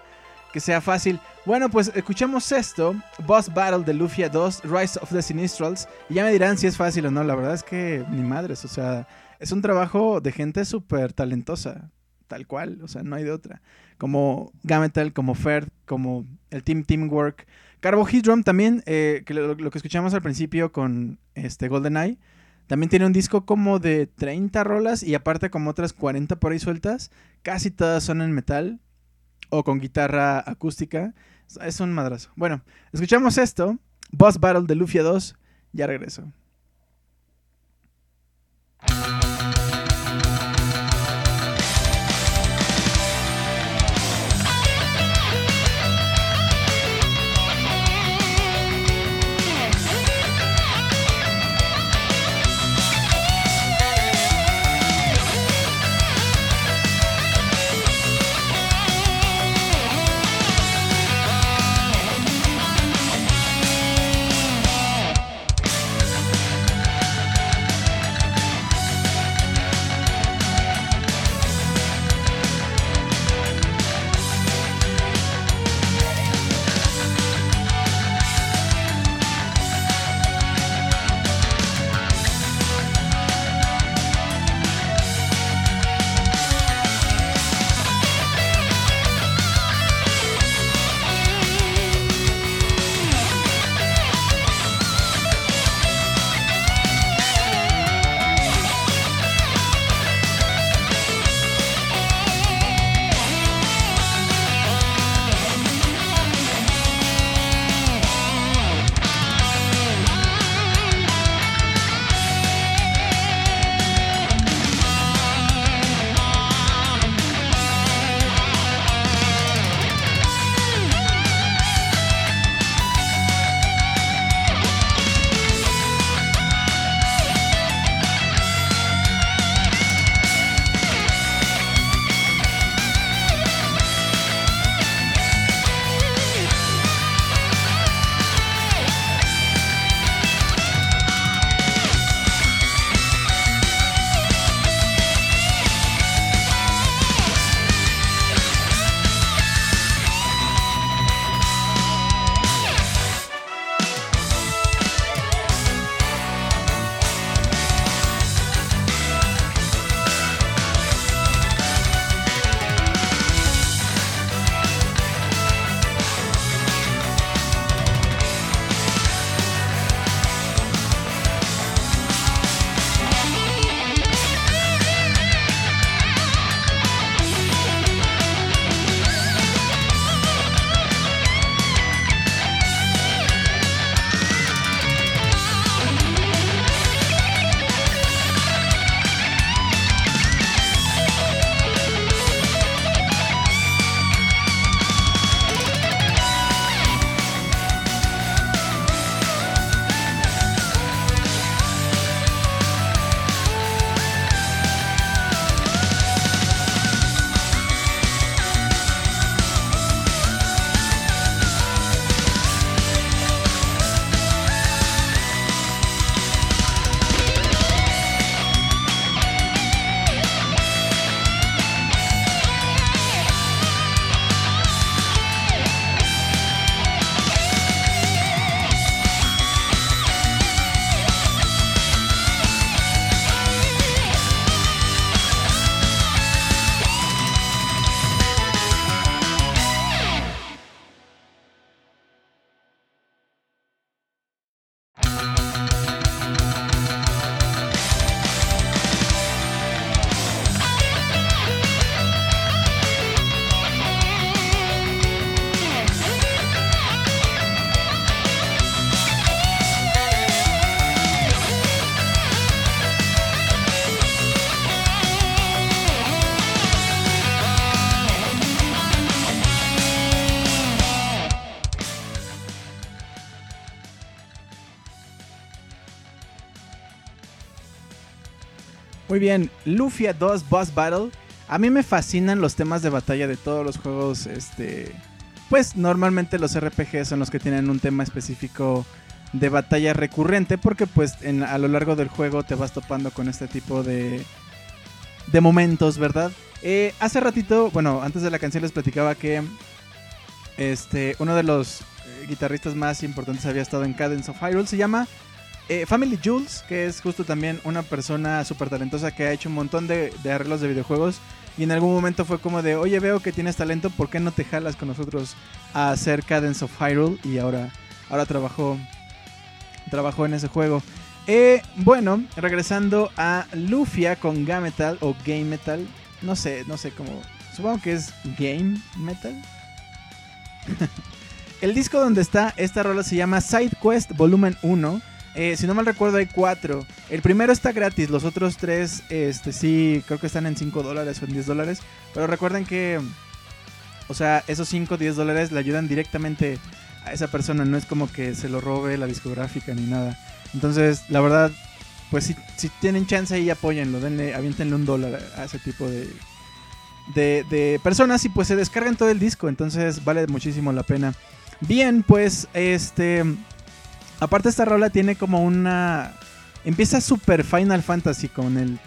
Speaker 1: que sea fácil. Bueno, pues escuchemos esto, Boss Battle de Lufia 2, Rise of the Sinistrals, y ya me dirán si es fácil o no, la verdad es que ni madres, o sea, es un trabajo de gente súper talentosa, tal cual, o sea, no hay de otra. Como Gametal, como Ferd, como el Team Teamwork. Carbohydrum también, eh, que lo, que escuchamos al principio con este GoldenEye, también tiene un disco como de 30 rolas y aparte como otras 40 por ahí sueltas. Casi todas son en metal o con guitarra acústica. Es un madrazo. Bueno, escuchamos esto. Boss Battle de Lufia 2. Ya regreso. Bien, Lufia 2 Boss Battle. A mí me fascinan los temas de batalla de todos los juegos. Este, pues normalmente los RPG son los que tienen un tema específico de batalla recurrente porque pues a lo largo del juego te vas topando con este tipo de, de momentos, ¿verdad? Eh, hace ratito, bueno, antes de la canción les platicaba que este, uno de los eh, guitarristas más importantes había estado en Cadence of Hyrule. Se llama eh, Family Jules, que es justo también una persona súper talentosa que ha hecho un montón de, arreglos de videojuegos. Y en algún momento fue como de, oye, veo que tienes talento, ¿por qué no te jalas con nosotros a hacer Cadence of Hyrule? Y ahora, ahora trabajó, trabajó en ese juego. Eh, bueno, regresando a Lufia con Game Metal o Game Metal. No sé, no sé cómo. Supongo que es Game Metal. el disco donde está esta rola se llama Side Quest Volumen 1. Eh, si no mal recuerdo hay cuatro. El primero está gratis, los otros tres este, sí creo que están en 5 dólares o en 10 dólares. Pero recuerden que, o sea, esos 5 o 10 dólares le ayudan directamente a esa persona. No es como que se lo robe la discográfica ni nada. Entonces, la verdad, pues si, si tienen chance ahí apóyenlo, denle, aviéntenle un dólar a ese tipo de, de, personas y pues se descargan todo el disco, entonces vale muchísimo la pena. Bien, pues este... Aparte esta rola tiene como una... Empieza super Final Fantasy con el...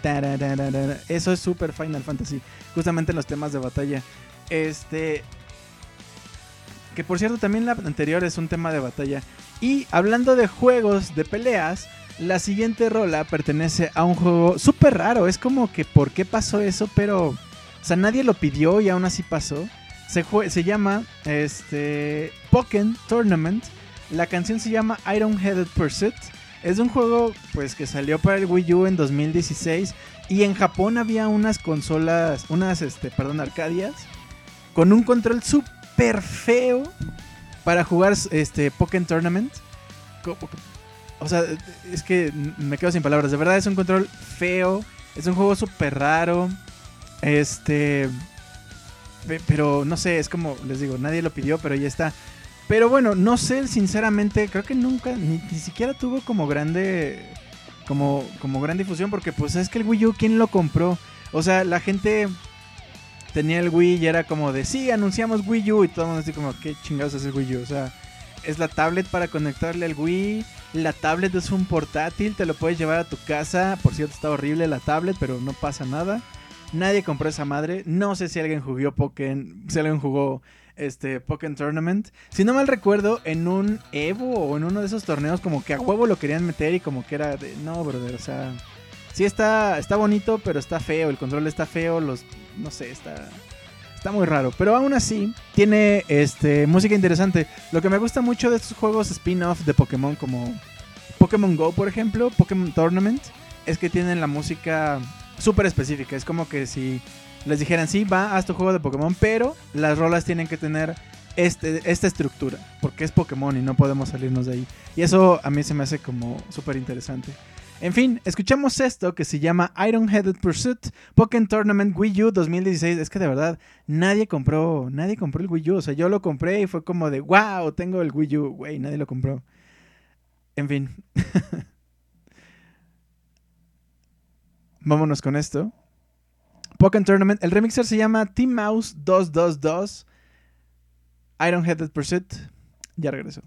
Speaker 1: Eso es super Final Fantasy, justamente en los temas de batalla. Este... Que por cierto también la anterior es un tema de batalla. Y hablando de juegos de peleas, la siguiente rola pertenece a un juego súper raro. Es como que por qué pasó eso, pero o sea, nadie lo pidió y aún así pasó. Se, se llama este, Pokémon Tournament. La canción se llama Iron Headed Pursuit. Es un juego pues que salió para el Wii U en 2016 y en Japón había unas consolas, unas este, perdón, arcadias con un control súper feo para jugar este Pokémon Tournament. O sea, es que me quedo sin palabras. De verdad es un control feo. Es un juego súper raro. Este. Pero no sé, es como les digo, nadie lo pidió, pero ya está. Pero bueno, no sé, sinceramente, creo que nunca, ni, siquiera tuvo como grande. Como, como gran difusión, porque pues es que el Wii U, ¿quién lo compró? O sea, la gente tenía el Wii y era como de, sí, anunciamos Wii U y todo el mundo así como, ¿qué chingados es el Wii U? O sea, es la tablet para conectarle al Wii, la tablet es un portátil, te lo puedes llevar a tu casa, por cierto está horrible la tablet, pero no pasa nada. Nadie compró esa madre. No sé si alguien jugó Pokémon. Si alguien jugó este Pokémon Tournament. Si no mal recuerdo, en un Evo o en uno de esos torneos, como que a juego lo querían meter y como que era de. No, brother, o sea. Sí está, está bonito, pero está feo. El control está feo. Los. No sé, está. Está muy raro. Pero aún así, tiene este, música interesante. Lo que me gusta mucho de estos juegos spin-off de Pokémon, como Pokémon Go, por ejemplo, Pokémon Tournament, es que tienen la música súper específica. Es como que si les dijeran, sí, va, haz tu juego de Pokémon, pero las rolas tienen que tener este, esta estructura, porque es Pokémon y no podemos salirnos de ahí. Y eso a mí se me hace como súper interesante. En fin, escuchamos esto que se llama Iron Headed Pursuit Pokémon Tournament Wii U 2016. Es que de verdad, nadie compró, nadie compró el Wii U. O sea, yo lo compré y fue como de, wow, tengo el Wii U. Güey, nadie lo compró. En fin. Vámonos con esto. Pokémon Tournament. El remixer se llama Team Mouse 222. Iron Headed Pursuit. Ya regresó.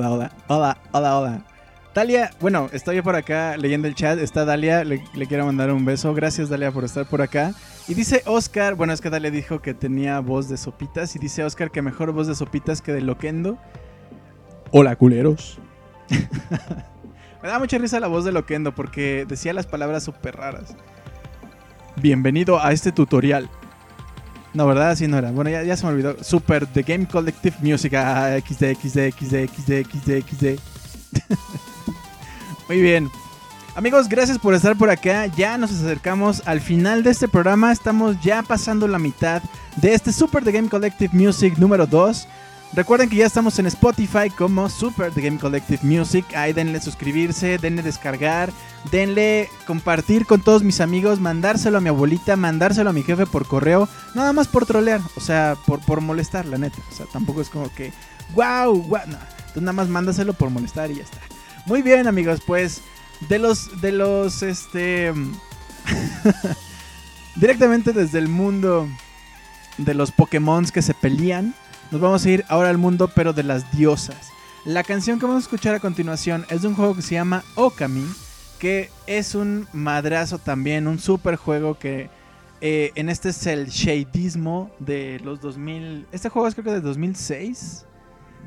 Speaker 1: Hola, hola, hola, hola, hola. Dalia, bueno, estoy por acá leyendo el chat. Está Dalia, le, quiero mandar un beso. Gracias, Dalia, por estar por acá. Y dice Oscar, bueno, es que Dalia dijo que tenía voz de sopitas. Y dice Oscar que mejor voz de sopitas que de Loquendo. Hola, culeros. me da mucha risa la voz de Loquendo porque decía las palabras súper raras. Bienvenido a este tutorial. No, ¿verdad? Así no era. Bueno, ya, se me olvidó. Super The Game Collective Music. Ah, XD, XD, XD, XD, XD, XD. Muy bien. Amigos, gracias por estar por acá. Ya nos acercamos al final de este programa. Estamos ya pasando la mitad de este Super The Game Collective Music número 2. Recuerden que ya estamos en Spotify como Super The Game Collective Music. Ahí denle suscribirse, denle descargar, denle compartir con todos mis amigos, mandárselo a mi abuelita, mandárselo a mi jefe por correo. Nada más por trolear, o sea, por, molestar, la neta. O sea, tampoco es como que, wow, wow. No. Entonces nada más mándaselo por molestar y ya está. Muy bien, amigos, pues de los de los este directamente desde el mundo de los Pokémon que se pelean, nos vamos a ir ahora al mundo pero de las diosas. La canción que vamos a escuchar a continuación es de un juego que se llama Okami, que es un madrazo también, un super juego que eh, en este es el shadismo de los 2000. Este juego es creo que de 2006.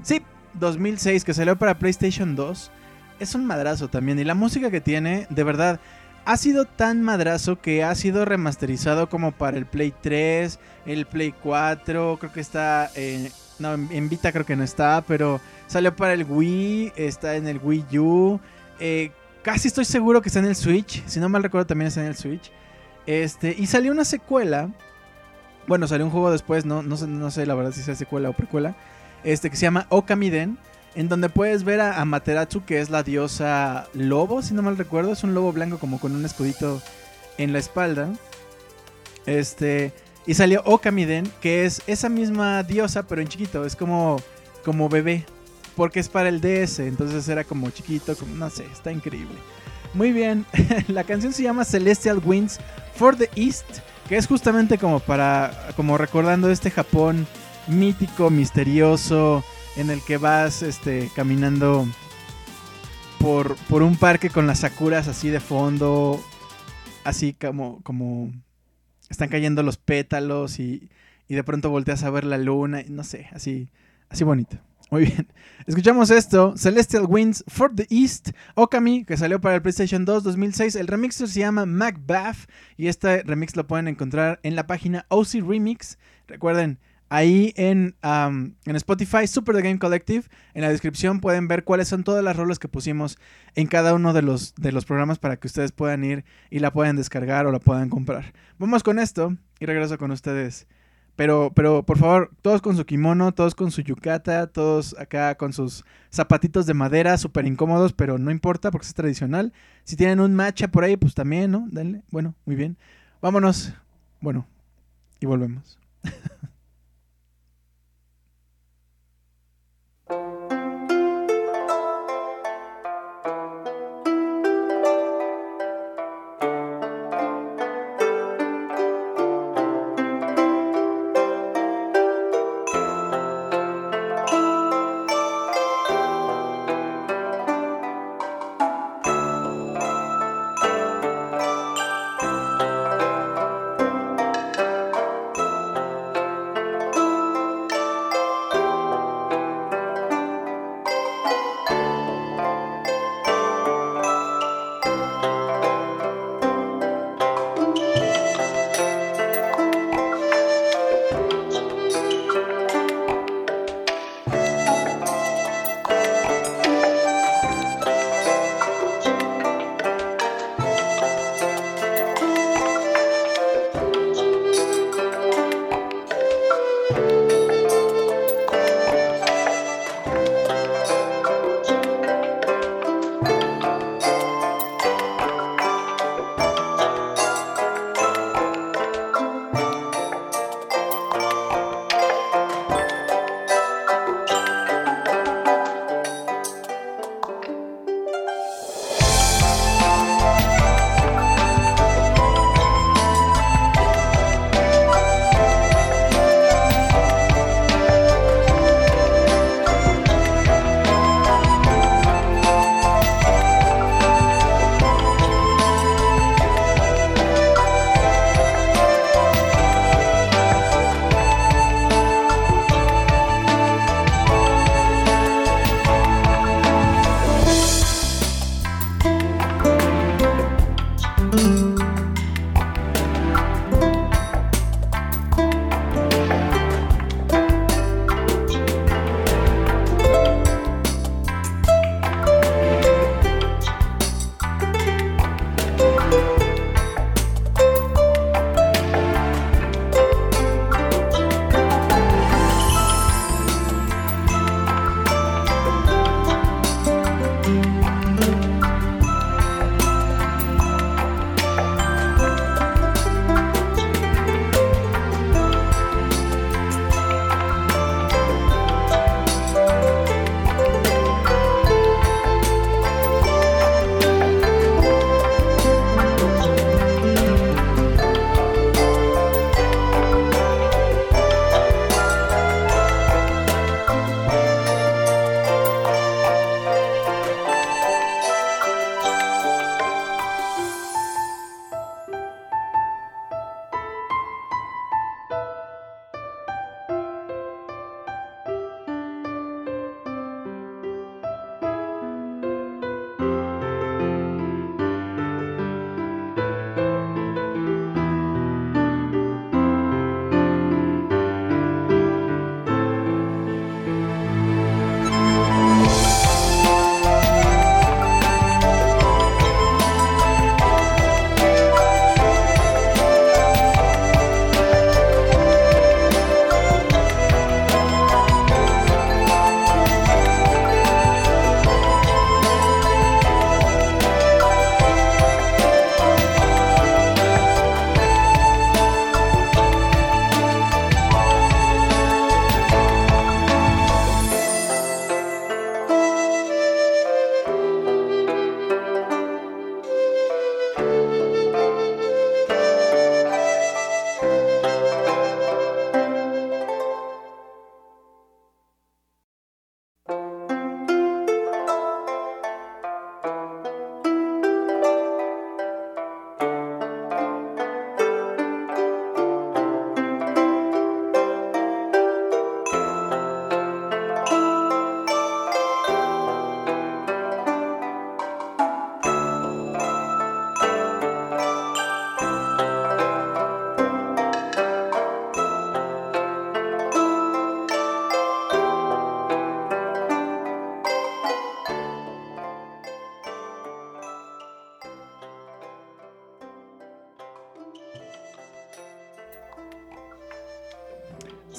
Speaker 1: Sí, 2006 que salió para PlayStation 2 es un madrazo también. Y la música que tiene, de verdad, ha sido tan madrazo que ha sido remasterizado como para el Play 3, el Play 4, creo que está... Eh, no, en Vita creo que no está, pero salió para el Wii, está en el Wii U. Eh, casi estoy seguro que está en el Switch. Si no mal recuerdo, también está en el Switch. Este, y salió una secuela. Bueno, salió un juego después, no, no, sé, no sé la verdad si es secuela o precuela. Este, que se llama Okamiden en donde puedes ver a Amaterasu, que es la diosa lobo, si no mal recuerdo. Es un lobo blanco como con un escudito en la espalda. Este. Y salió Okamiden, que es esa misma diosa, pero en chiquito. Es como, como bebé. Porque es para el DS. Entonces era como chiquito, como no sé, está increíble. Muy bien. la canción se llama Celestial Winds for the East. Que es justamente como para. como recordando este Japón mítico, misterioso en el que vas este, caminando por, por un parque con las sakuras así de fondo, así como, como están cayendo los pétalos y, y de pronto volteas a ver la luna, y no sé, así, así bonito. Muy bien. Escuchamos esto, Celestial Winds for the East, Okami, que salió para el PlayStation 2 2006. El remix se llama Macbeth y este remix lo pueden encontrar en la página OC Remix. Recuerden, Ahí en, en, Spotify, Super The Game Collective, en la descripción pueden ver cuáles son todas las rolas que pusimos en cada uno de los, de los programas para que ustedes puedan ir y la puedan descargar o la puedan comprar. Vamos con esto y regreso con ustedes. Pero, pero por favor, todos con su kimono, todos con su yukata, todos acá con sus zapatitos de madera súper incómodos, pero no importa porque es tradicional. Si tienen un matcha por ahí, pues también, ¿no? Denle. Bueno, muy bien. Vámonos. Bueno, y volvemos.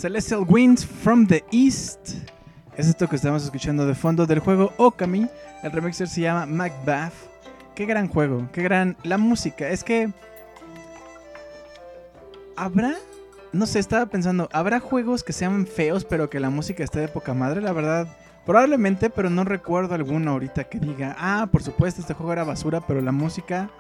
Speaker 1: Celestial Winds from the East. Es esto que estamos escuchando de fondo del juego Okami. El remixer se llama Macbeth. Qué gran juego, qué gran. La música, es que. ¿Habrá? No sé, estaba pensando, ¿habrá juegos que sean feos pero que la música esté de poca madre? La verdad, probablemente, pero no recuerdo alguno ahorita que diga, ah, por supuesto, este juego era basura, pero la música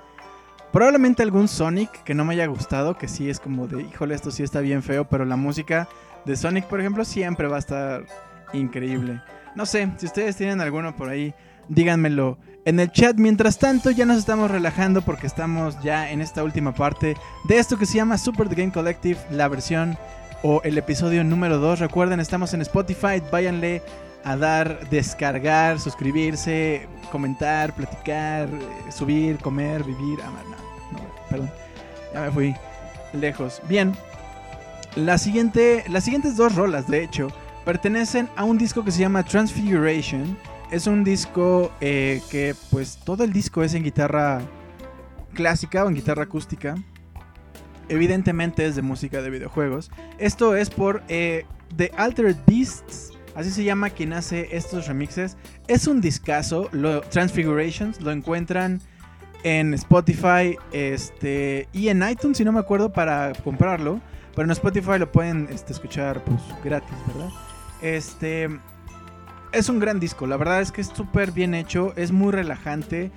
Speaker 1: Probablemente algún Sonic que no me haya gustado, que sí es como de, híjole, esto sí está bien feo, pero la música de Sonic, por ejemplo, siempre va a estar increíble. No sé, si ustedes tienen alguno por ahí, díganmelo en el chat. Mientras tanto, ya nos estamos relajando porque estamos ya en esta última parte de esto que se llama Super The Game Collective, la versión o el episodio número 2. Recuerden, estamos en Spotify, váyanle a dar, descargar, suscribirse, comentar, platicar, subir, comer, vivir, amar. No, perdón. Ya me fui lejos. Bien. La siguiente, las siguientes dos rolas, de hecho, pertenecen a un disco que se llama Transfiguration. Es un disco eh, que, pues, todo el disco es en guitarra clásica o en guitarra acústica. Evidentemente es de música de videojuegos. Esto es por eh, The Altered Beasts. Así se llama quien hace estos remixes. Es un discazo. Lo, Transfigurations lo encuentran en Spotify este, y en iTunes, si no me acuerdo, para comprarlo. Pero en Spotify lo pueden este, escuchar pues, gratis, ¿verdad? Este, es un gran disco, la verdad es que es súper bien hecho, es muy relajante.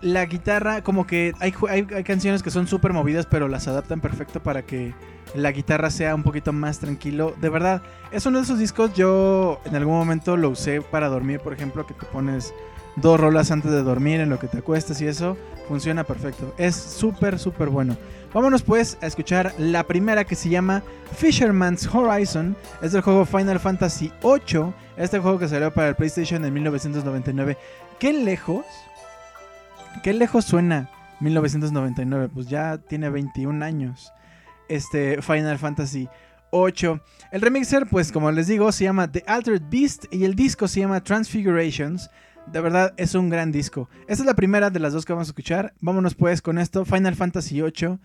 Speaker 1: La guitarra, como que hay, hay, hay canciones que son súper movidas, pero las adaptan perfecto para que la guitarra sea un poquito más tranquilo. De verdad, es uno de esos discos, yo en algún momento lo usé para dormir, por ejemplo, que te pones dos rolas antes de dormir en lo que te acuestas y eso funciona perfecto. Es súper, súper bueno. Vámonos pues a escuchar la primera que se llama Fisherman's Horizon. Es del juego Final Fantasy VIII. Este juego que salió para el PlayStation en 1999. ¿Qué lejos? ¿Qué lejos suena 1999? Pues ya tiene 21 años. Este Final Fantasy 8. El remixer, pues como les digo, se llama The Altered Beast y el disco se llama Transfigurations. De verdad, es un gran disco. Esta es la primera de las dos que vamos a escuchar. Vámonos pues con esto. Final Fantasy VIII.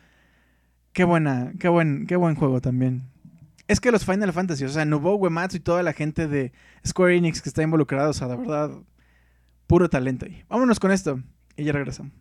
Speaker 1: Qué buena, qué buen, qué buen juego también. Es que los Final Fantasy, o sea, Nobuo Uematsu y toda la gente de Square Enix que está involucrada, o sea, de verdad, puro talento ahí. Vámonos con esto y ya regresamos.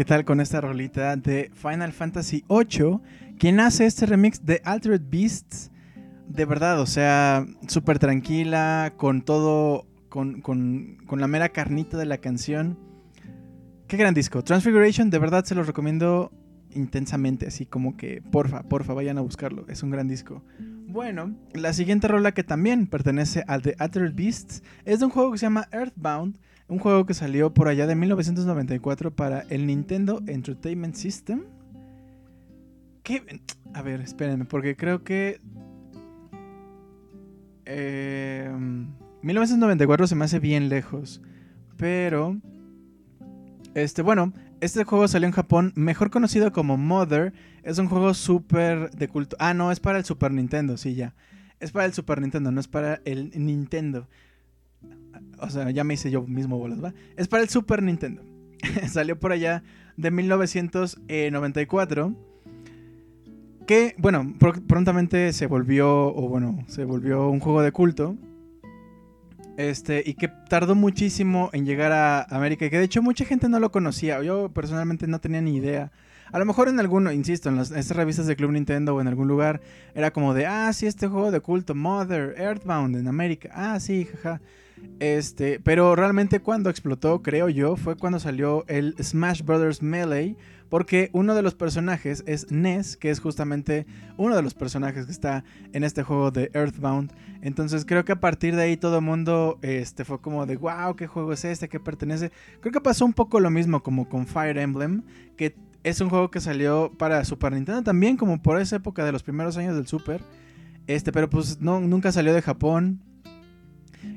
Speaker 1: ¿Qué tal con esta rolita de Final Fantasy VIII? Quien hace este remix de Altered Beasts, de verdad, o sea, súper tranquila, con todo, con, con, con la mera carnita de la canción. Qué gran disco. Transfiguration, de verdad se los recomiendo intensamente, así como que porfa, porfa, vayan a buscarlo. Es un gran disco. Bueno, la siguiente rola que también pertenece al de Altered Beasts es de un juego que se llama Earthbound, un juego que salió por allá de 1994 para el Nintendo Entertainment System. ¿Qué? A ver, espérenme, porque creo que... 1994 em, se me hace bien lejos, pero... Este, bueno, este juego salió en Japón, mejor conocido como Mother. Es un juego súper de culto. Ah, no, es para el Super Nintendo, sí, ya. Es para el Super Nintendo, no es para el Nintendo. O sea, ya me hice yo mismo bolas, ¿va? Es para el Super Nintendo. salió por allá de 1994. Que, bueno, prontamente se volvió, o bueno, se volvió un juego de culto. Este, y que tardó muchísimo en llegar a América y que de hecho mucha gente no lo conocía. Yo personalmente no tenía ni idea. A lo mejor en alguno, insisto, en las, estas revistas de Club Nintendo o en algún lugar, era como de, ah, sí, este juego de culto, Mother, Earthbound en América. Ah, sí, jaja. Este, pero realmente cuando explotó, creo yo, fue cuando salió el Smash Brothers Melee porque uno de los personajes es Ness, que es justamente uno de los personajes que está en este juego de Earthbound. Entonces creo que a partir de ahí todo el mundo este, fue como de, wow, ¿qué juego es este? ¿Qué pertenece? Creo que pasó un poco lo mismo como con Fire Emblem, que es un juego que salió para Super Nintendo también, como por esa época de los primeros años del Super. Este, pero pues no, nunca salió de Japón.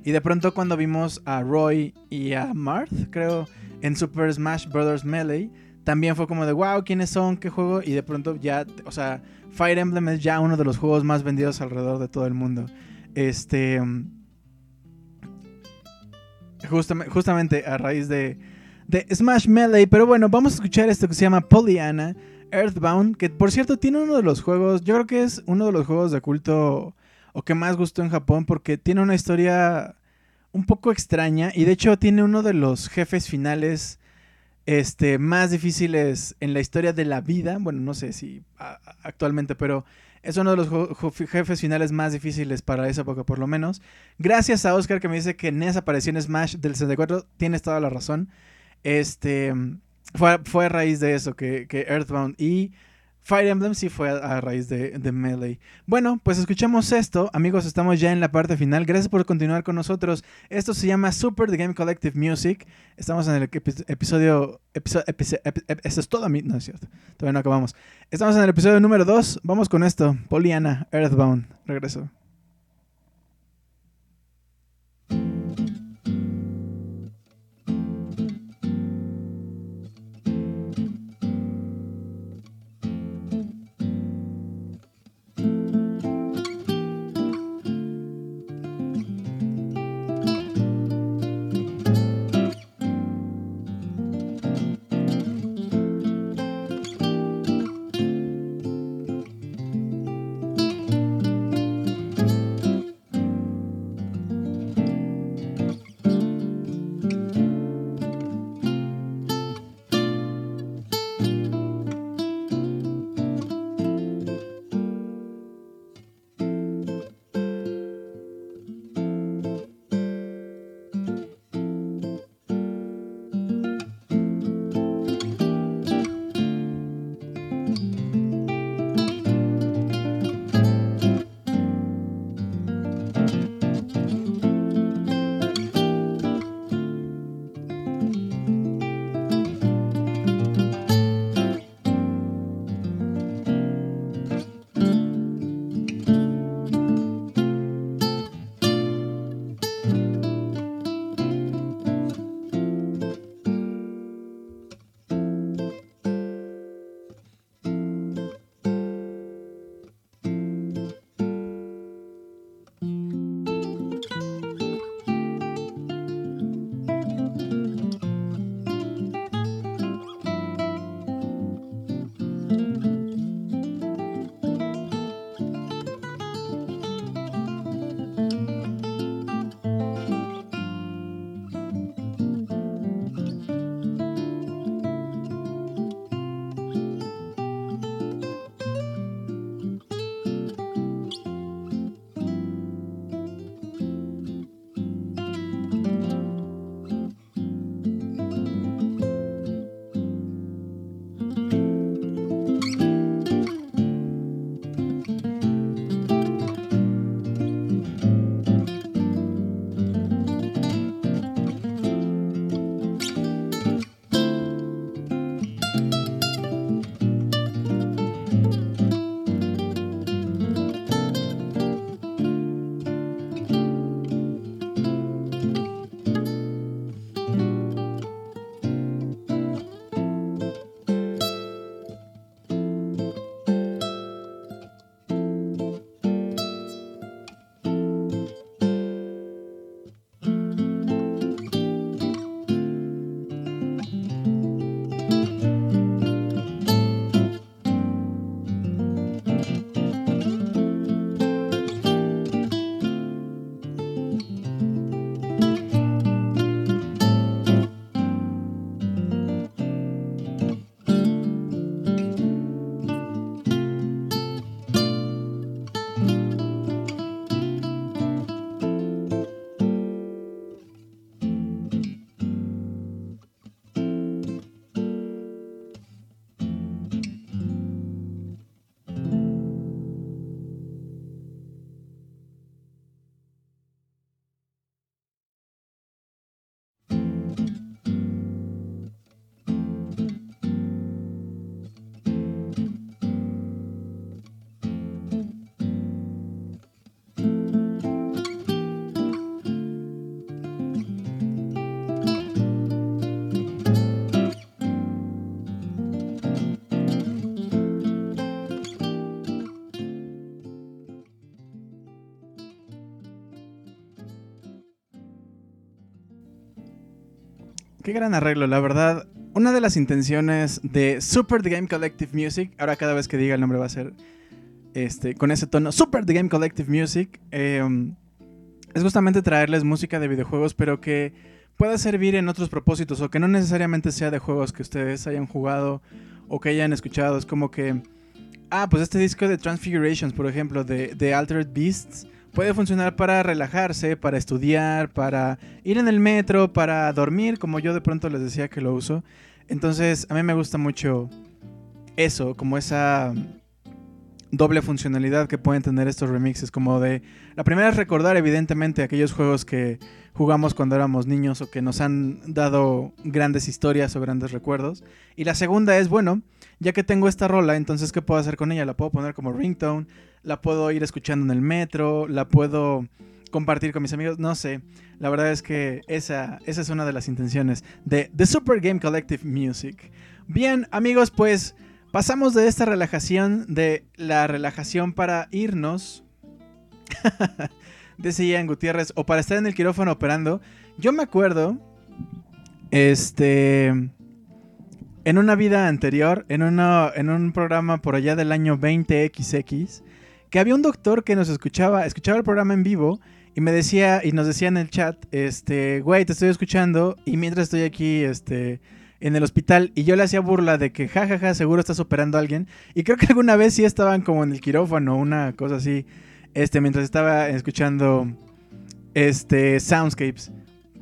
Speaker 1: Y de pronto cuando vimos a Roy y a Marth, creo, en Super Smash Bros. Melee, también fue como de, wow, ¿quiénes son? ¿Qué juego? Y de pronto ya, o sea, Fire Emblem es ya uno de los juegos más vendidos alrededor de todo el mundo. Este... justamente a raíz de, de Smash Melee. Pero bueno, vamos a escuchar esto que se llama Pollyanna Earthbound. Que por cierto tiene uno de los juegos, yo creo que es uno de los juegos de culto o que más gustó en Japón porque tiene una historia un poco extraña y de hecho tiene uno de los jefes finales este, más difíciles en la historia de la vida. Bueno, no sé si actualmente, pero es uno de los jefes finales más difíciles para esa época, por lo menos. Gracias a Oscar que me dice que NES apareció en Smash del 64. Tienes toda la razón. Este, fue, fue a raíz de eso que, que Earthbound y Fire Emblem sí fue a, raíz de, Melee. Bueno, pues escuchemos esto. Amigos, estamos ya en la parte final. Gracias por continuar con nosotros. Esto se llama Super The Game Collective Music. Estamos en el episodio... episodio, esto es todo a mí. No es cierto. Todavía no acabamos. Estamos en el episodio número 2. Vamos con esto. Poliana, Earthbound. Regreso. Gran arreglo, la verdad. Una de las intenciones de Super The Game Collective Music, ahora cada vez que diga el nombre va a ser este, con ese tono, Super The Game Collective Music, em, es justamente traerles música de videojuegos, pero que pueda servir en otros propósitos o que no necesariamente sea de juegos que ustedes hayan jugado o que hayan escuchado. Es como que, ah, pues este disco de Transfigurations, por ejemplo, de, de Altered Beasts, puede funcionar para relajarse, para estudiar, para ir en el metro, para dormir, como yo de pronto les decía que lo uso. Entonces, a mí me gusta mucho eso, como esa doble funcionalidad que pueden tener estos remixes, como de... La primera es recordar evidentemente aquellos juegos que jugamos cuando éramos niños o que nos han dado grandes historias o grandes recuerdos. Y la segunda es, bueno, ya que tengo esta rola, entonces ¿qué puedo hacer con ella? La puedo poner como ringtone, la puedo ir escuchando en el metro, la puedo compartir con mis amigos, no sé. La verdad es que esa, esa es una de las intenciones de The Super Game Collective Music. Bien, amigos, pues pasamos de esta relajación, de la relajación para irnos, decía en Gutiérrez, o para estar en el quirófano operando. Yo me acuerdo, este, en una vida anterior, en, en un programa por allá del año 20XX, que había un doctor que nos escuchaba, escuchaba el programa en vivo y me decía, y nos decía en el chat, este, güey, te estoy escuchando y mientras estoy aquí, este, en el hospital y yo le hacía burla de que jajaja, ja, ja, seguro estás operando a alguien. Y creo que alguna vez sí estaban como en el quirófano, una cosa así, este, mientras estaba escuchando, este, Soundscapes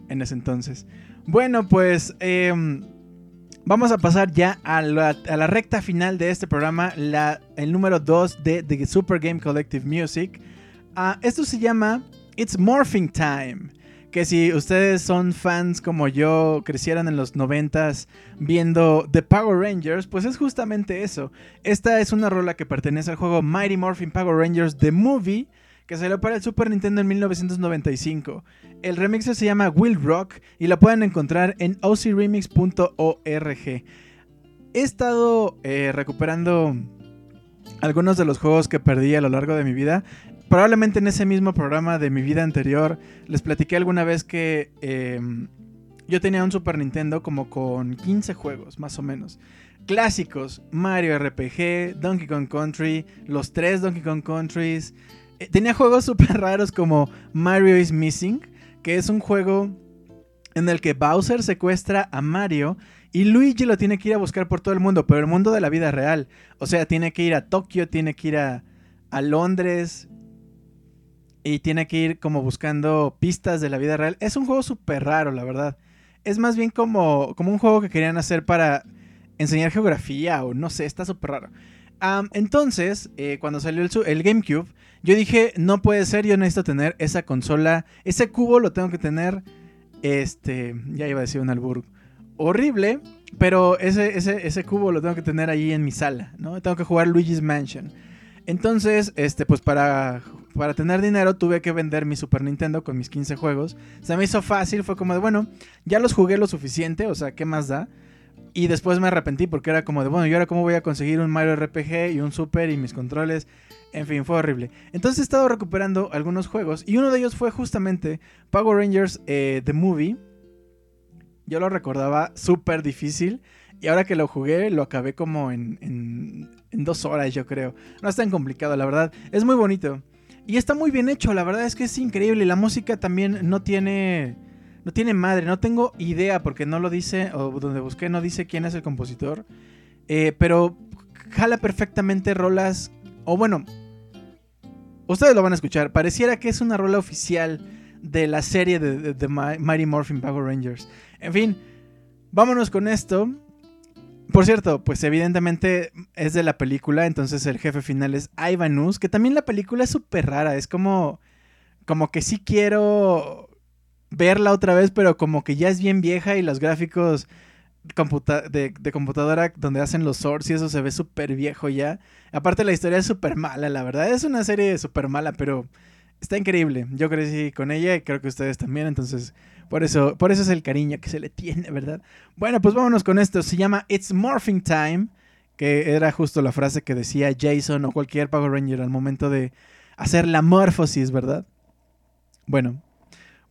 Speaker 1: en ese entonces. Bueno, pues, eh, Vamos a pasar ya a la, recta final de este programa, el número 2 de The Super Game Collective Music. Ah, esto se llama It's Morphing Time. Que si ustedes son fans como yo, crecieron en los 90s viendo The Power Rangers, pues es justamente eso. Esta es una rola que pertenece al juego Mighty Morphin Power Rangers The Movie que salió para el Super Nintendo en 1995. El remix se llama Will Rock y la pueden encontrar en ocremix.org. He estado eh, recuperando algunos de los juegos que perdí a lo largo de mi vida. Probablemente en ese mismo programa de mi vida anterior les platiqué alguna vez que em, yo tenía un Super Nintendo como con 15 juegos, más o menos. Clásicos, Mario RPG, Donkey Kong Country, los tres Donkey Kong Countries, tenía juegos súper raros como Mario is Missing, que es un juego en el que Bowser secuestra a Mario y Luigi lo tiene que ir a buscar por todo el mundo, pero el mundo de la vida real. O sea, tiene que ir a Tokio, tiene que ir a, Londres y tiene que ir como buscando pistas de la vida real. Es un juego súper raro, la verdad. Es más bien como, como un juego que querían hacer para enseñar geografía o no sé, está súper raro entonces, eh, cuando salió el, GameCube, yo dije, no puede ser, yo necesito tener esa consola, ese cubo lo tengo que tener, este, ya iba a decir un albur horrible, pero ese, ese, ese cubo lo tengo que tener ahí en mi sala, ¿no? Tengo que jugar Luigi's Mansion. Entonces, este, pues para, para tener dinero tuve que vender mi Super Nintendo con mis 15 juegos. Se me hizo fácil, fue como de, bueno, ya los jugué lo suficiente, o sea, ¿qué más da? Y después me arrepentí porque era como de, bueno, ¿y ahora cómo voy a conseguir un Mario RPG y un Super y mis controles? En fin, fue horrible. Entonces he estado recuperando algunos juegos y uno de ellos fue justamente Power Rangers eh, The Movie. Yo lo recordaba súper difícil y ahora que lo jugué lo acabé como en, en, en dos horas, yo creo. No es tan complicado, la verdad. Es muy bonito. Y está muy bien hecho, la verdad es que es increíble. La música también no tiene no tiene madre, no tengo idea porque no lo dice, o donde busqué no dice quién es el compositor. Eh, pero jala perfectamente rolas, o bueno, ustedes lo van a escuchar. Pareciera que es una rola oficial de la serie de, Mighty Morphin Power Rangers. En fin, vámonos con esto. Por cierto, pues evidentemente es de la película, entonces el jefe final es Ivanus, que también la película es súper rara, es como, como que sí quiero verla otra vez, pero como que ya es bien vieja y los gráficos de, computadora donde hacen los swords y eso se ve súper viejo ya. Aparte la historia es súper mala, la verdad. Es una serie súper mala, pero está increíble. Yo crecí con ella y creo que ustedes también, entonces por eso, por eso es el cariño que se le tiene, ¿verdad? Bueno, pues vámonos con esto. Se llama It's Morphing Time, que era justo la frase que decía Jason o cualquier Power Ranger al momento de hacer la morfosis, ¿verdad? Bueno,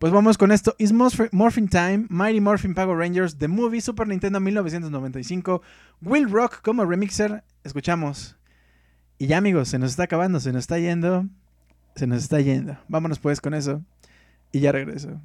Speaker 1: Pues vamos con esto. Is Morphin Time, Mighty Morphin Power Rangers, The Movie, Super Nintendo 1995, Will Rock como remixer. Escuchamos. Y ya amigos, se nos está acabando, se nos está yendo. Se nos está yendo. Vámonos pues con eso. Y ya regreso.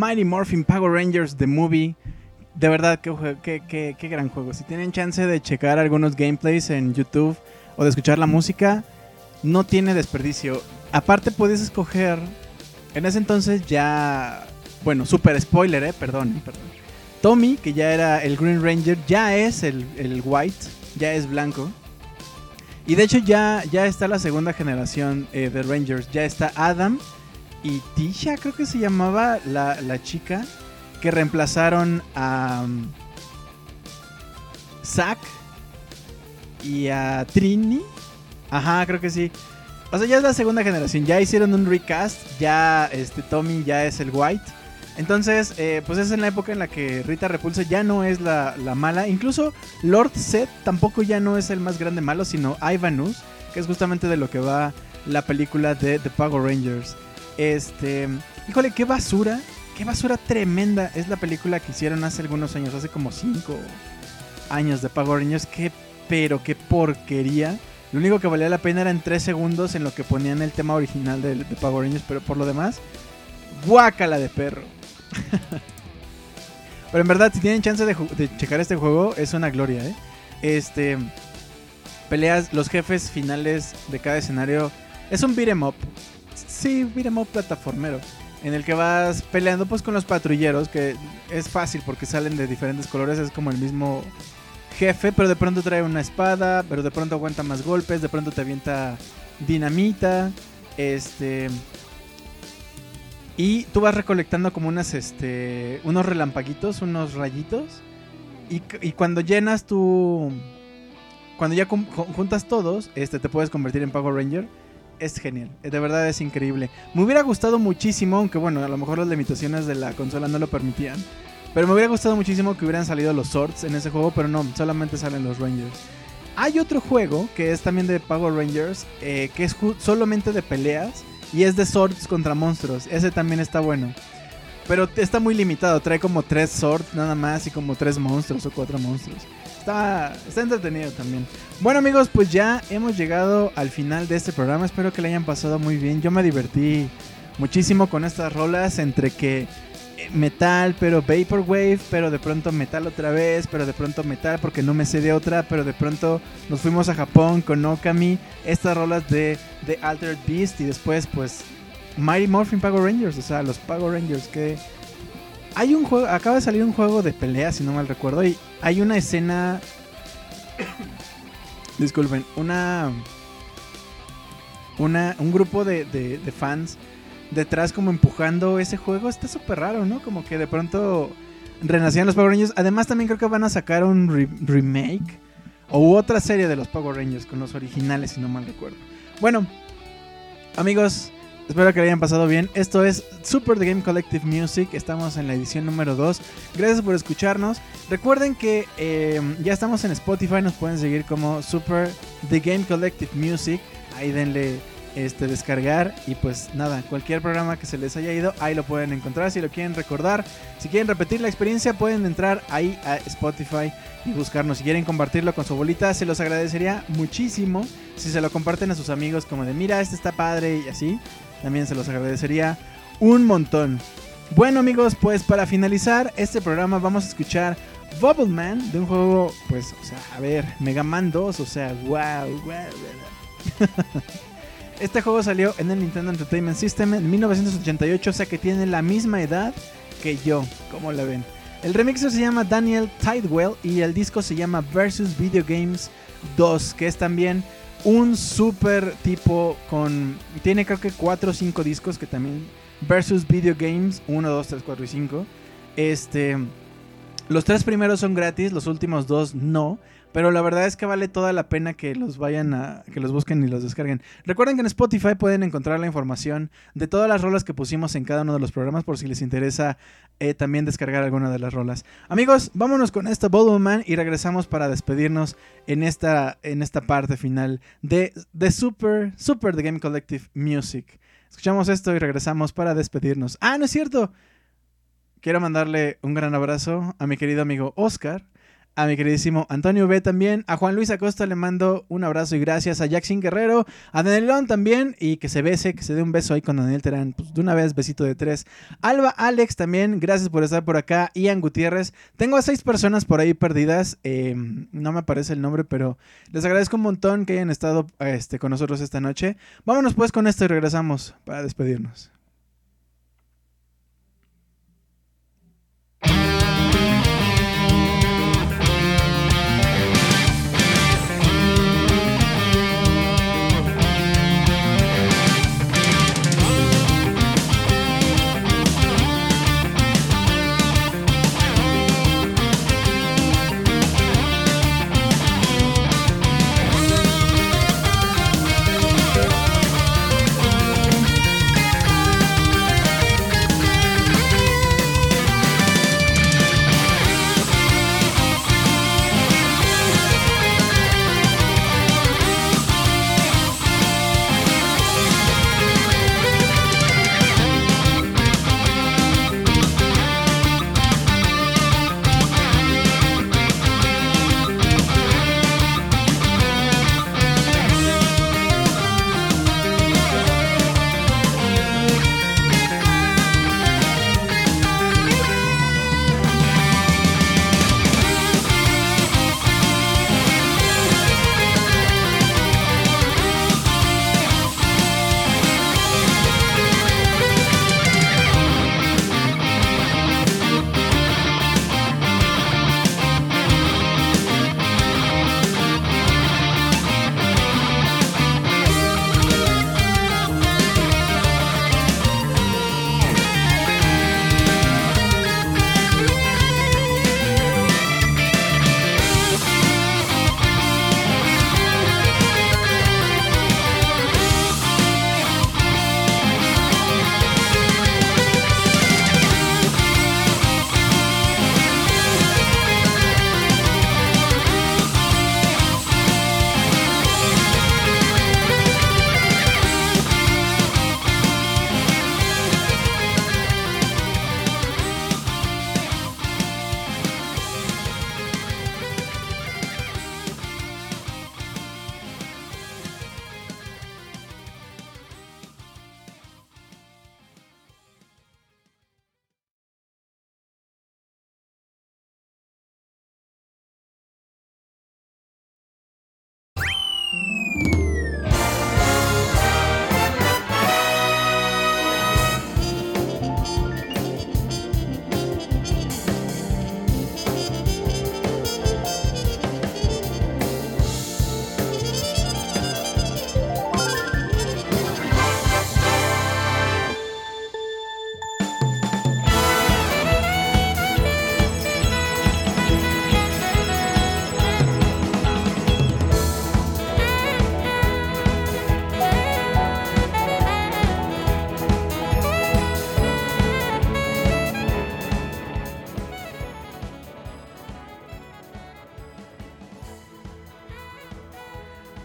Speaker 1: Mighty Morphin Power Rangers The Movie. De verdad, qué, qué, qué, gran juego. Si tienen chance de checar algunos gameplays en YouTube o de escuchar la música, no tiene desperdicio. Aparte puedes escoger, en ese entonces ya, bueno, super spoiler, eh, perdón, perdón. Tommy, que ya era el Green Ranger, ya es el, el White, ya es blanco. Y de hecho ya, ya está la segunda generación eh, de Rangers. Ya está Adam y Tisha, creo que se llamaba la, chica, que reemplazaron a um, Zack y a Trini. Ajá, creo que sí. O sea, ya es la segunda generación. Ya hicieron un recast. Ya este Tommy ya es el White. Entonces, eh, pues es en la época en la que Rita Repulsa ya no es la, mala. Incluso Lord Set tampoco ya no es el más grande malo, sino Ivanus, que es justamente de lo que va la película de The Power Rangers. Este, híjole, qué basura, qué basura tremenda es la película que hicieron hace algunos años, hace como 5 años de Power Rangers. Qué, pero qué porquería. Lo único que valía la pena era en 3 segundos en lo que ponían el tema original de, de Power Rangers, pero por lo demás, guácala de perro. Pero en verdad, si tienen chance de, checar este juego, es una gloria, ¿eh? Este. Peleas, los jefes finales de cada escenario. Es un beat'em up. Sí, beat'em up plataformero. En el que vas peleando pues con los patrulleros, que es fácil porque salen de diferentes colores, es como el mismo jefe, pero de pronto trae una espada, pero de pronto aguanta más golpes, de pronto te avienta dinamita, este, y tú vas recolectando como unas, este, unos relampaguitos, unos rayitos. Y, cuando llenas tu... Cuando ya juntas todos, este, te puedes convertir en Power Ranger. Es genial, de verdad es increíble. Me hubiera gustado muchísimo, aunque bueno, a lo mejor las limitaciones de la consola no lo permitían. Pero me hubiera gustado muchísimo que hubieran salido los Swords en ese juego, pero no, solamente salen los Rangers. Hay otro juego que es también de Power Rangers, eh, que es solamente de peleas y es de swords contra monstruos. Ese también está bueno. Pero está muy limitado. Trae como tres swords nada más y como tres monstruos o cuatro monstruos. Está, está entretenido también. Bueno amigos, pues ya hemos llegado al final de este programa. Espero que le hayan pasado muy bien. Yo me divertí muchísimo con estas rolas entre que metal, pero vaporwave, pero de pronto metal otra vez, pero de pronto metal porque no me sé de otra, pero de pronto nos fuimos a Japón con Okami, estas rolas de, de Altered Beast y después pues Mighty Morphin Power Rangers, o sea, los Power Rangers que hay un juego, acaba de salir un juego de pelea si no mal recuerdo y hay una escena disculpen, una una un grupo de, de, de fans detrás como empujando ese juego. Está súper raro, ¿no? Como que de pronto renacían los Power Rangers. Además también creo que van a sacar un remake o otra serie de los Power Rangers con los originales, si no mal recuerdo. Bueno, amigos, espero que le hayan pasado bien. Esto es Super The Game Collective Music. Estamos en la edición número 2. Gracias por escucharnos. Recuerden que eh, ya estamos en Spotify. Nos pueden seguir como Super The Game Collective Music. Ahí denle este, descargar y pues nada, cualquier programa que se les haya ido, ahí lo pueden encontrar. Si lo quieren recordar, si quieren repetir la experiencia, pueden entrar ahí a Spotify y buscarnos. Si quieren compartirlo con su bolita, se los agradecería muchísimo. Si se lo comparten a sus amigos como de, mira, este está padre y así, también se los agradecería un montón. Bueno amigos, pues para finalizar este programa vamos a escuchar Bubble Man de un juego, pues, o sea, a ver, Mega Man 2, o sea, wow, wow. Este juego salió en el Nintendo Entertainment System en 1988, o sea que tiene la misma edad que yo, como la ven. El remixer se llama Daniel Tidewell y el disco se llama Versus Video Games 2, que es también un super tipo con... Tiene creo que 4 o 5 discos que también... Versus Video Games 1, 2, 3, 4 y 5. Este... Los tres primeros son gratis, los últimos dos no. Pero la verdad es que vale toda la pena que los vayan a, que los busquen y los descarguen. Recuerden que en Spotify pueden encontrar la información de todas las rolas que pusimos en cada uno de los programas por si les interesa eh, también descargar alguna de las rolas. Amigos, vámonos con esta Man y regresamos para despedirnos en esta, en esta parte final de, de Super, Super The Game Collective Music. Escuchamos esto y regresamos para despedirnos. Ah, no es cierto. Quiero mandarle un gran abrazo a mi querido amigo Oscar a mi queridísimo Antonio B también, a Juan Luis Acosta le mando un abrazo y gracias, a Jackson Guerrero, a Danielón también, y que se bese, que se dé un beso ahí con Daniel Terán, pues de una vez, besito de tres. Alba Alex también, gracias por estar por acá, Ian Gutiérrez, tengo a seis personas por ahí perdidas, eh, no me aparece el nombre, pero les agradezco un montón que hayan estado este, con nosotros esta noche. Vámonos pues con esto y regresamos para despedirnos.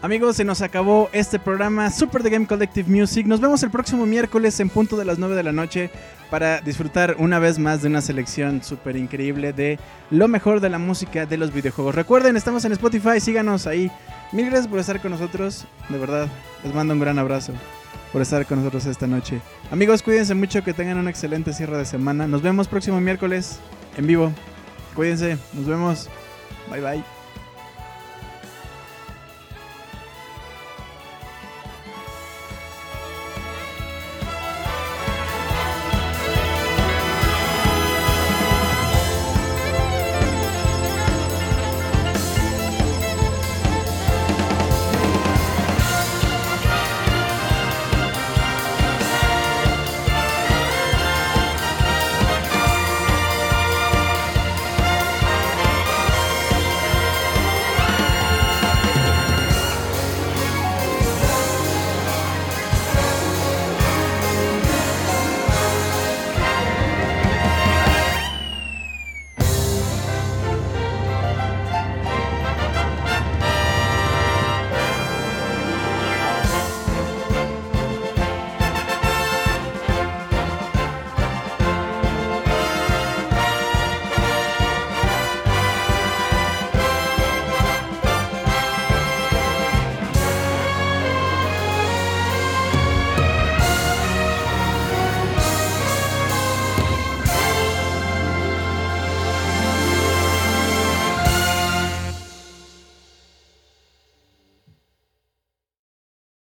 Speaker 1: Amigos, se nos acabó este programa Super The Game Collective Music. Nos vemos el próximo miércoles en punto de las 9 de la noche para disfrutar una vez más de una selección súper increíble de lo mejor de la música de los videojuegos. Recuerden, estamos en Spotify, síganos ahí. Mil gracias por estar con nosotros. De verdad, les mando un gran abrazo por estar con nosotros esta noche. Amigos, cuídense mucho, que tengan un excelente cierre de semana. Nos vemos próximo miércoles en vivo. Cuídense, nos vemos. Bye bye.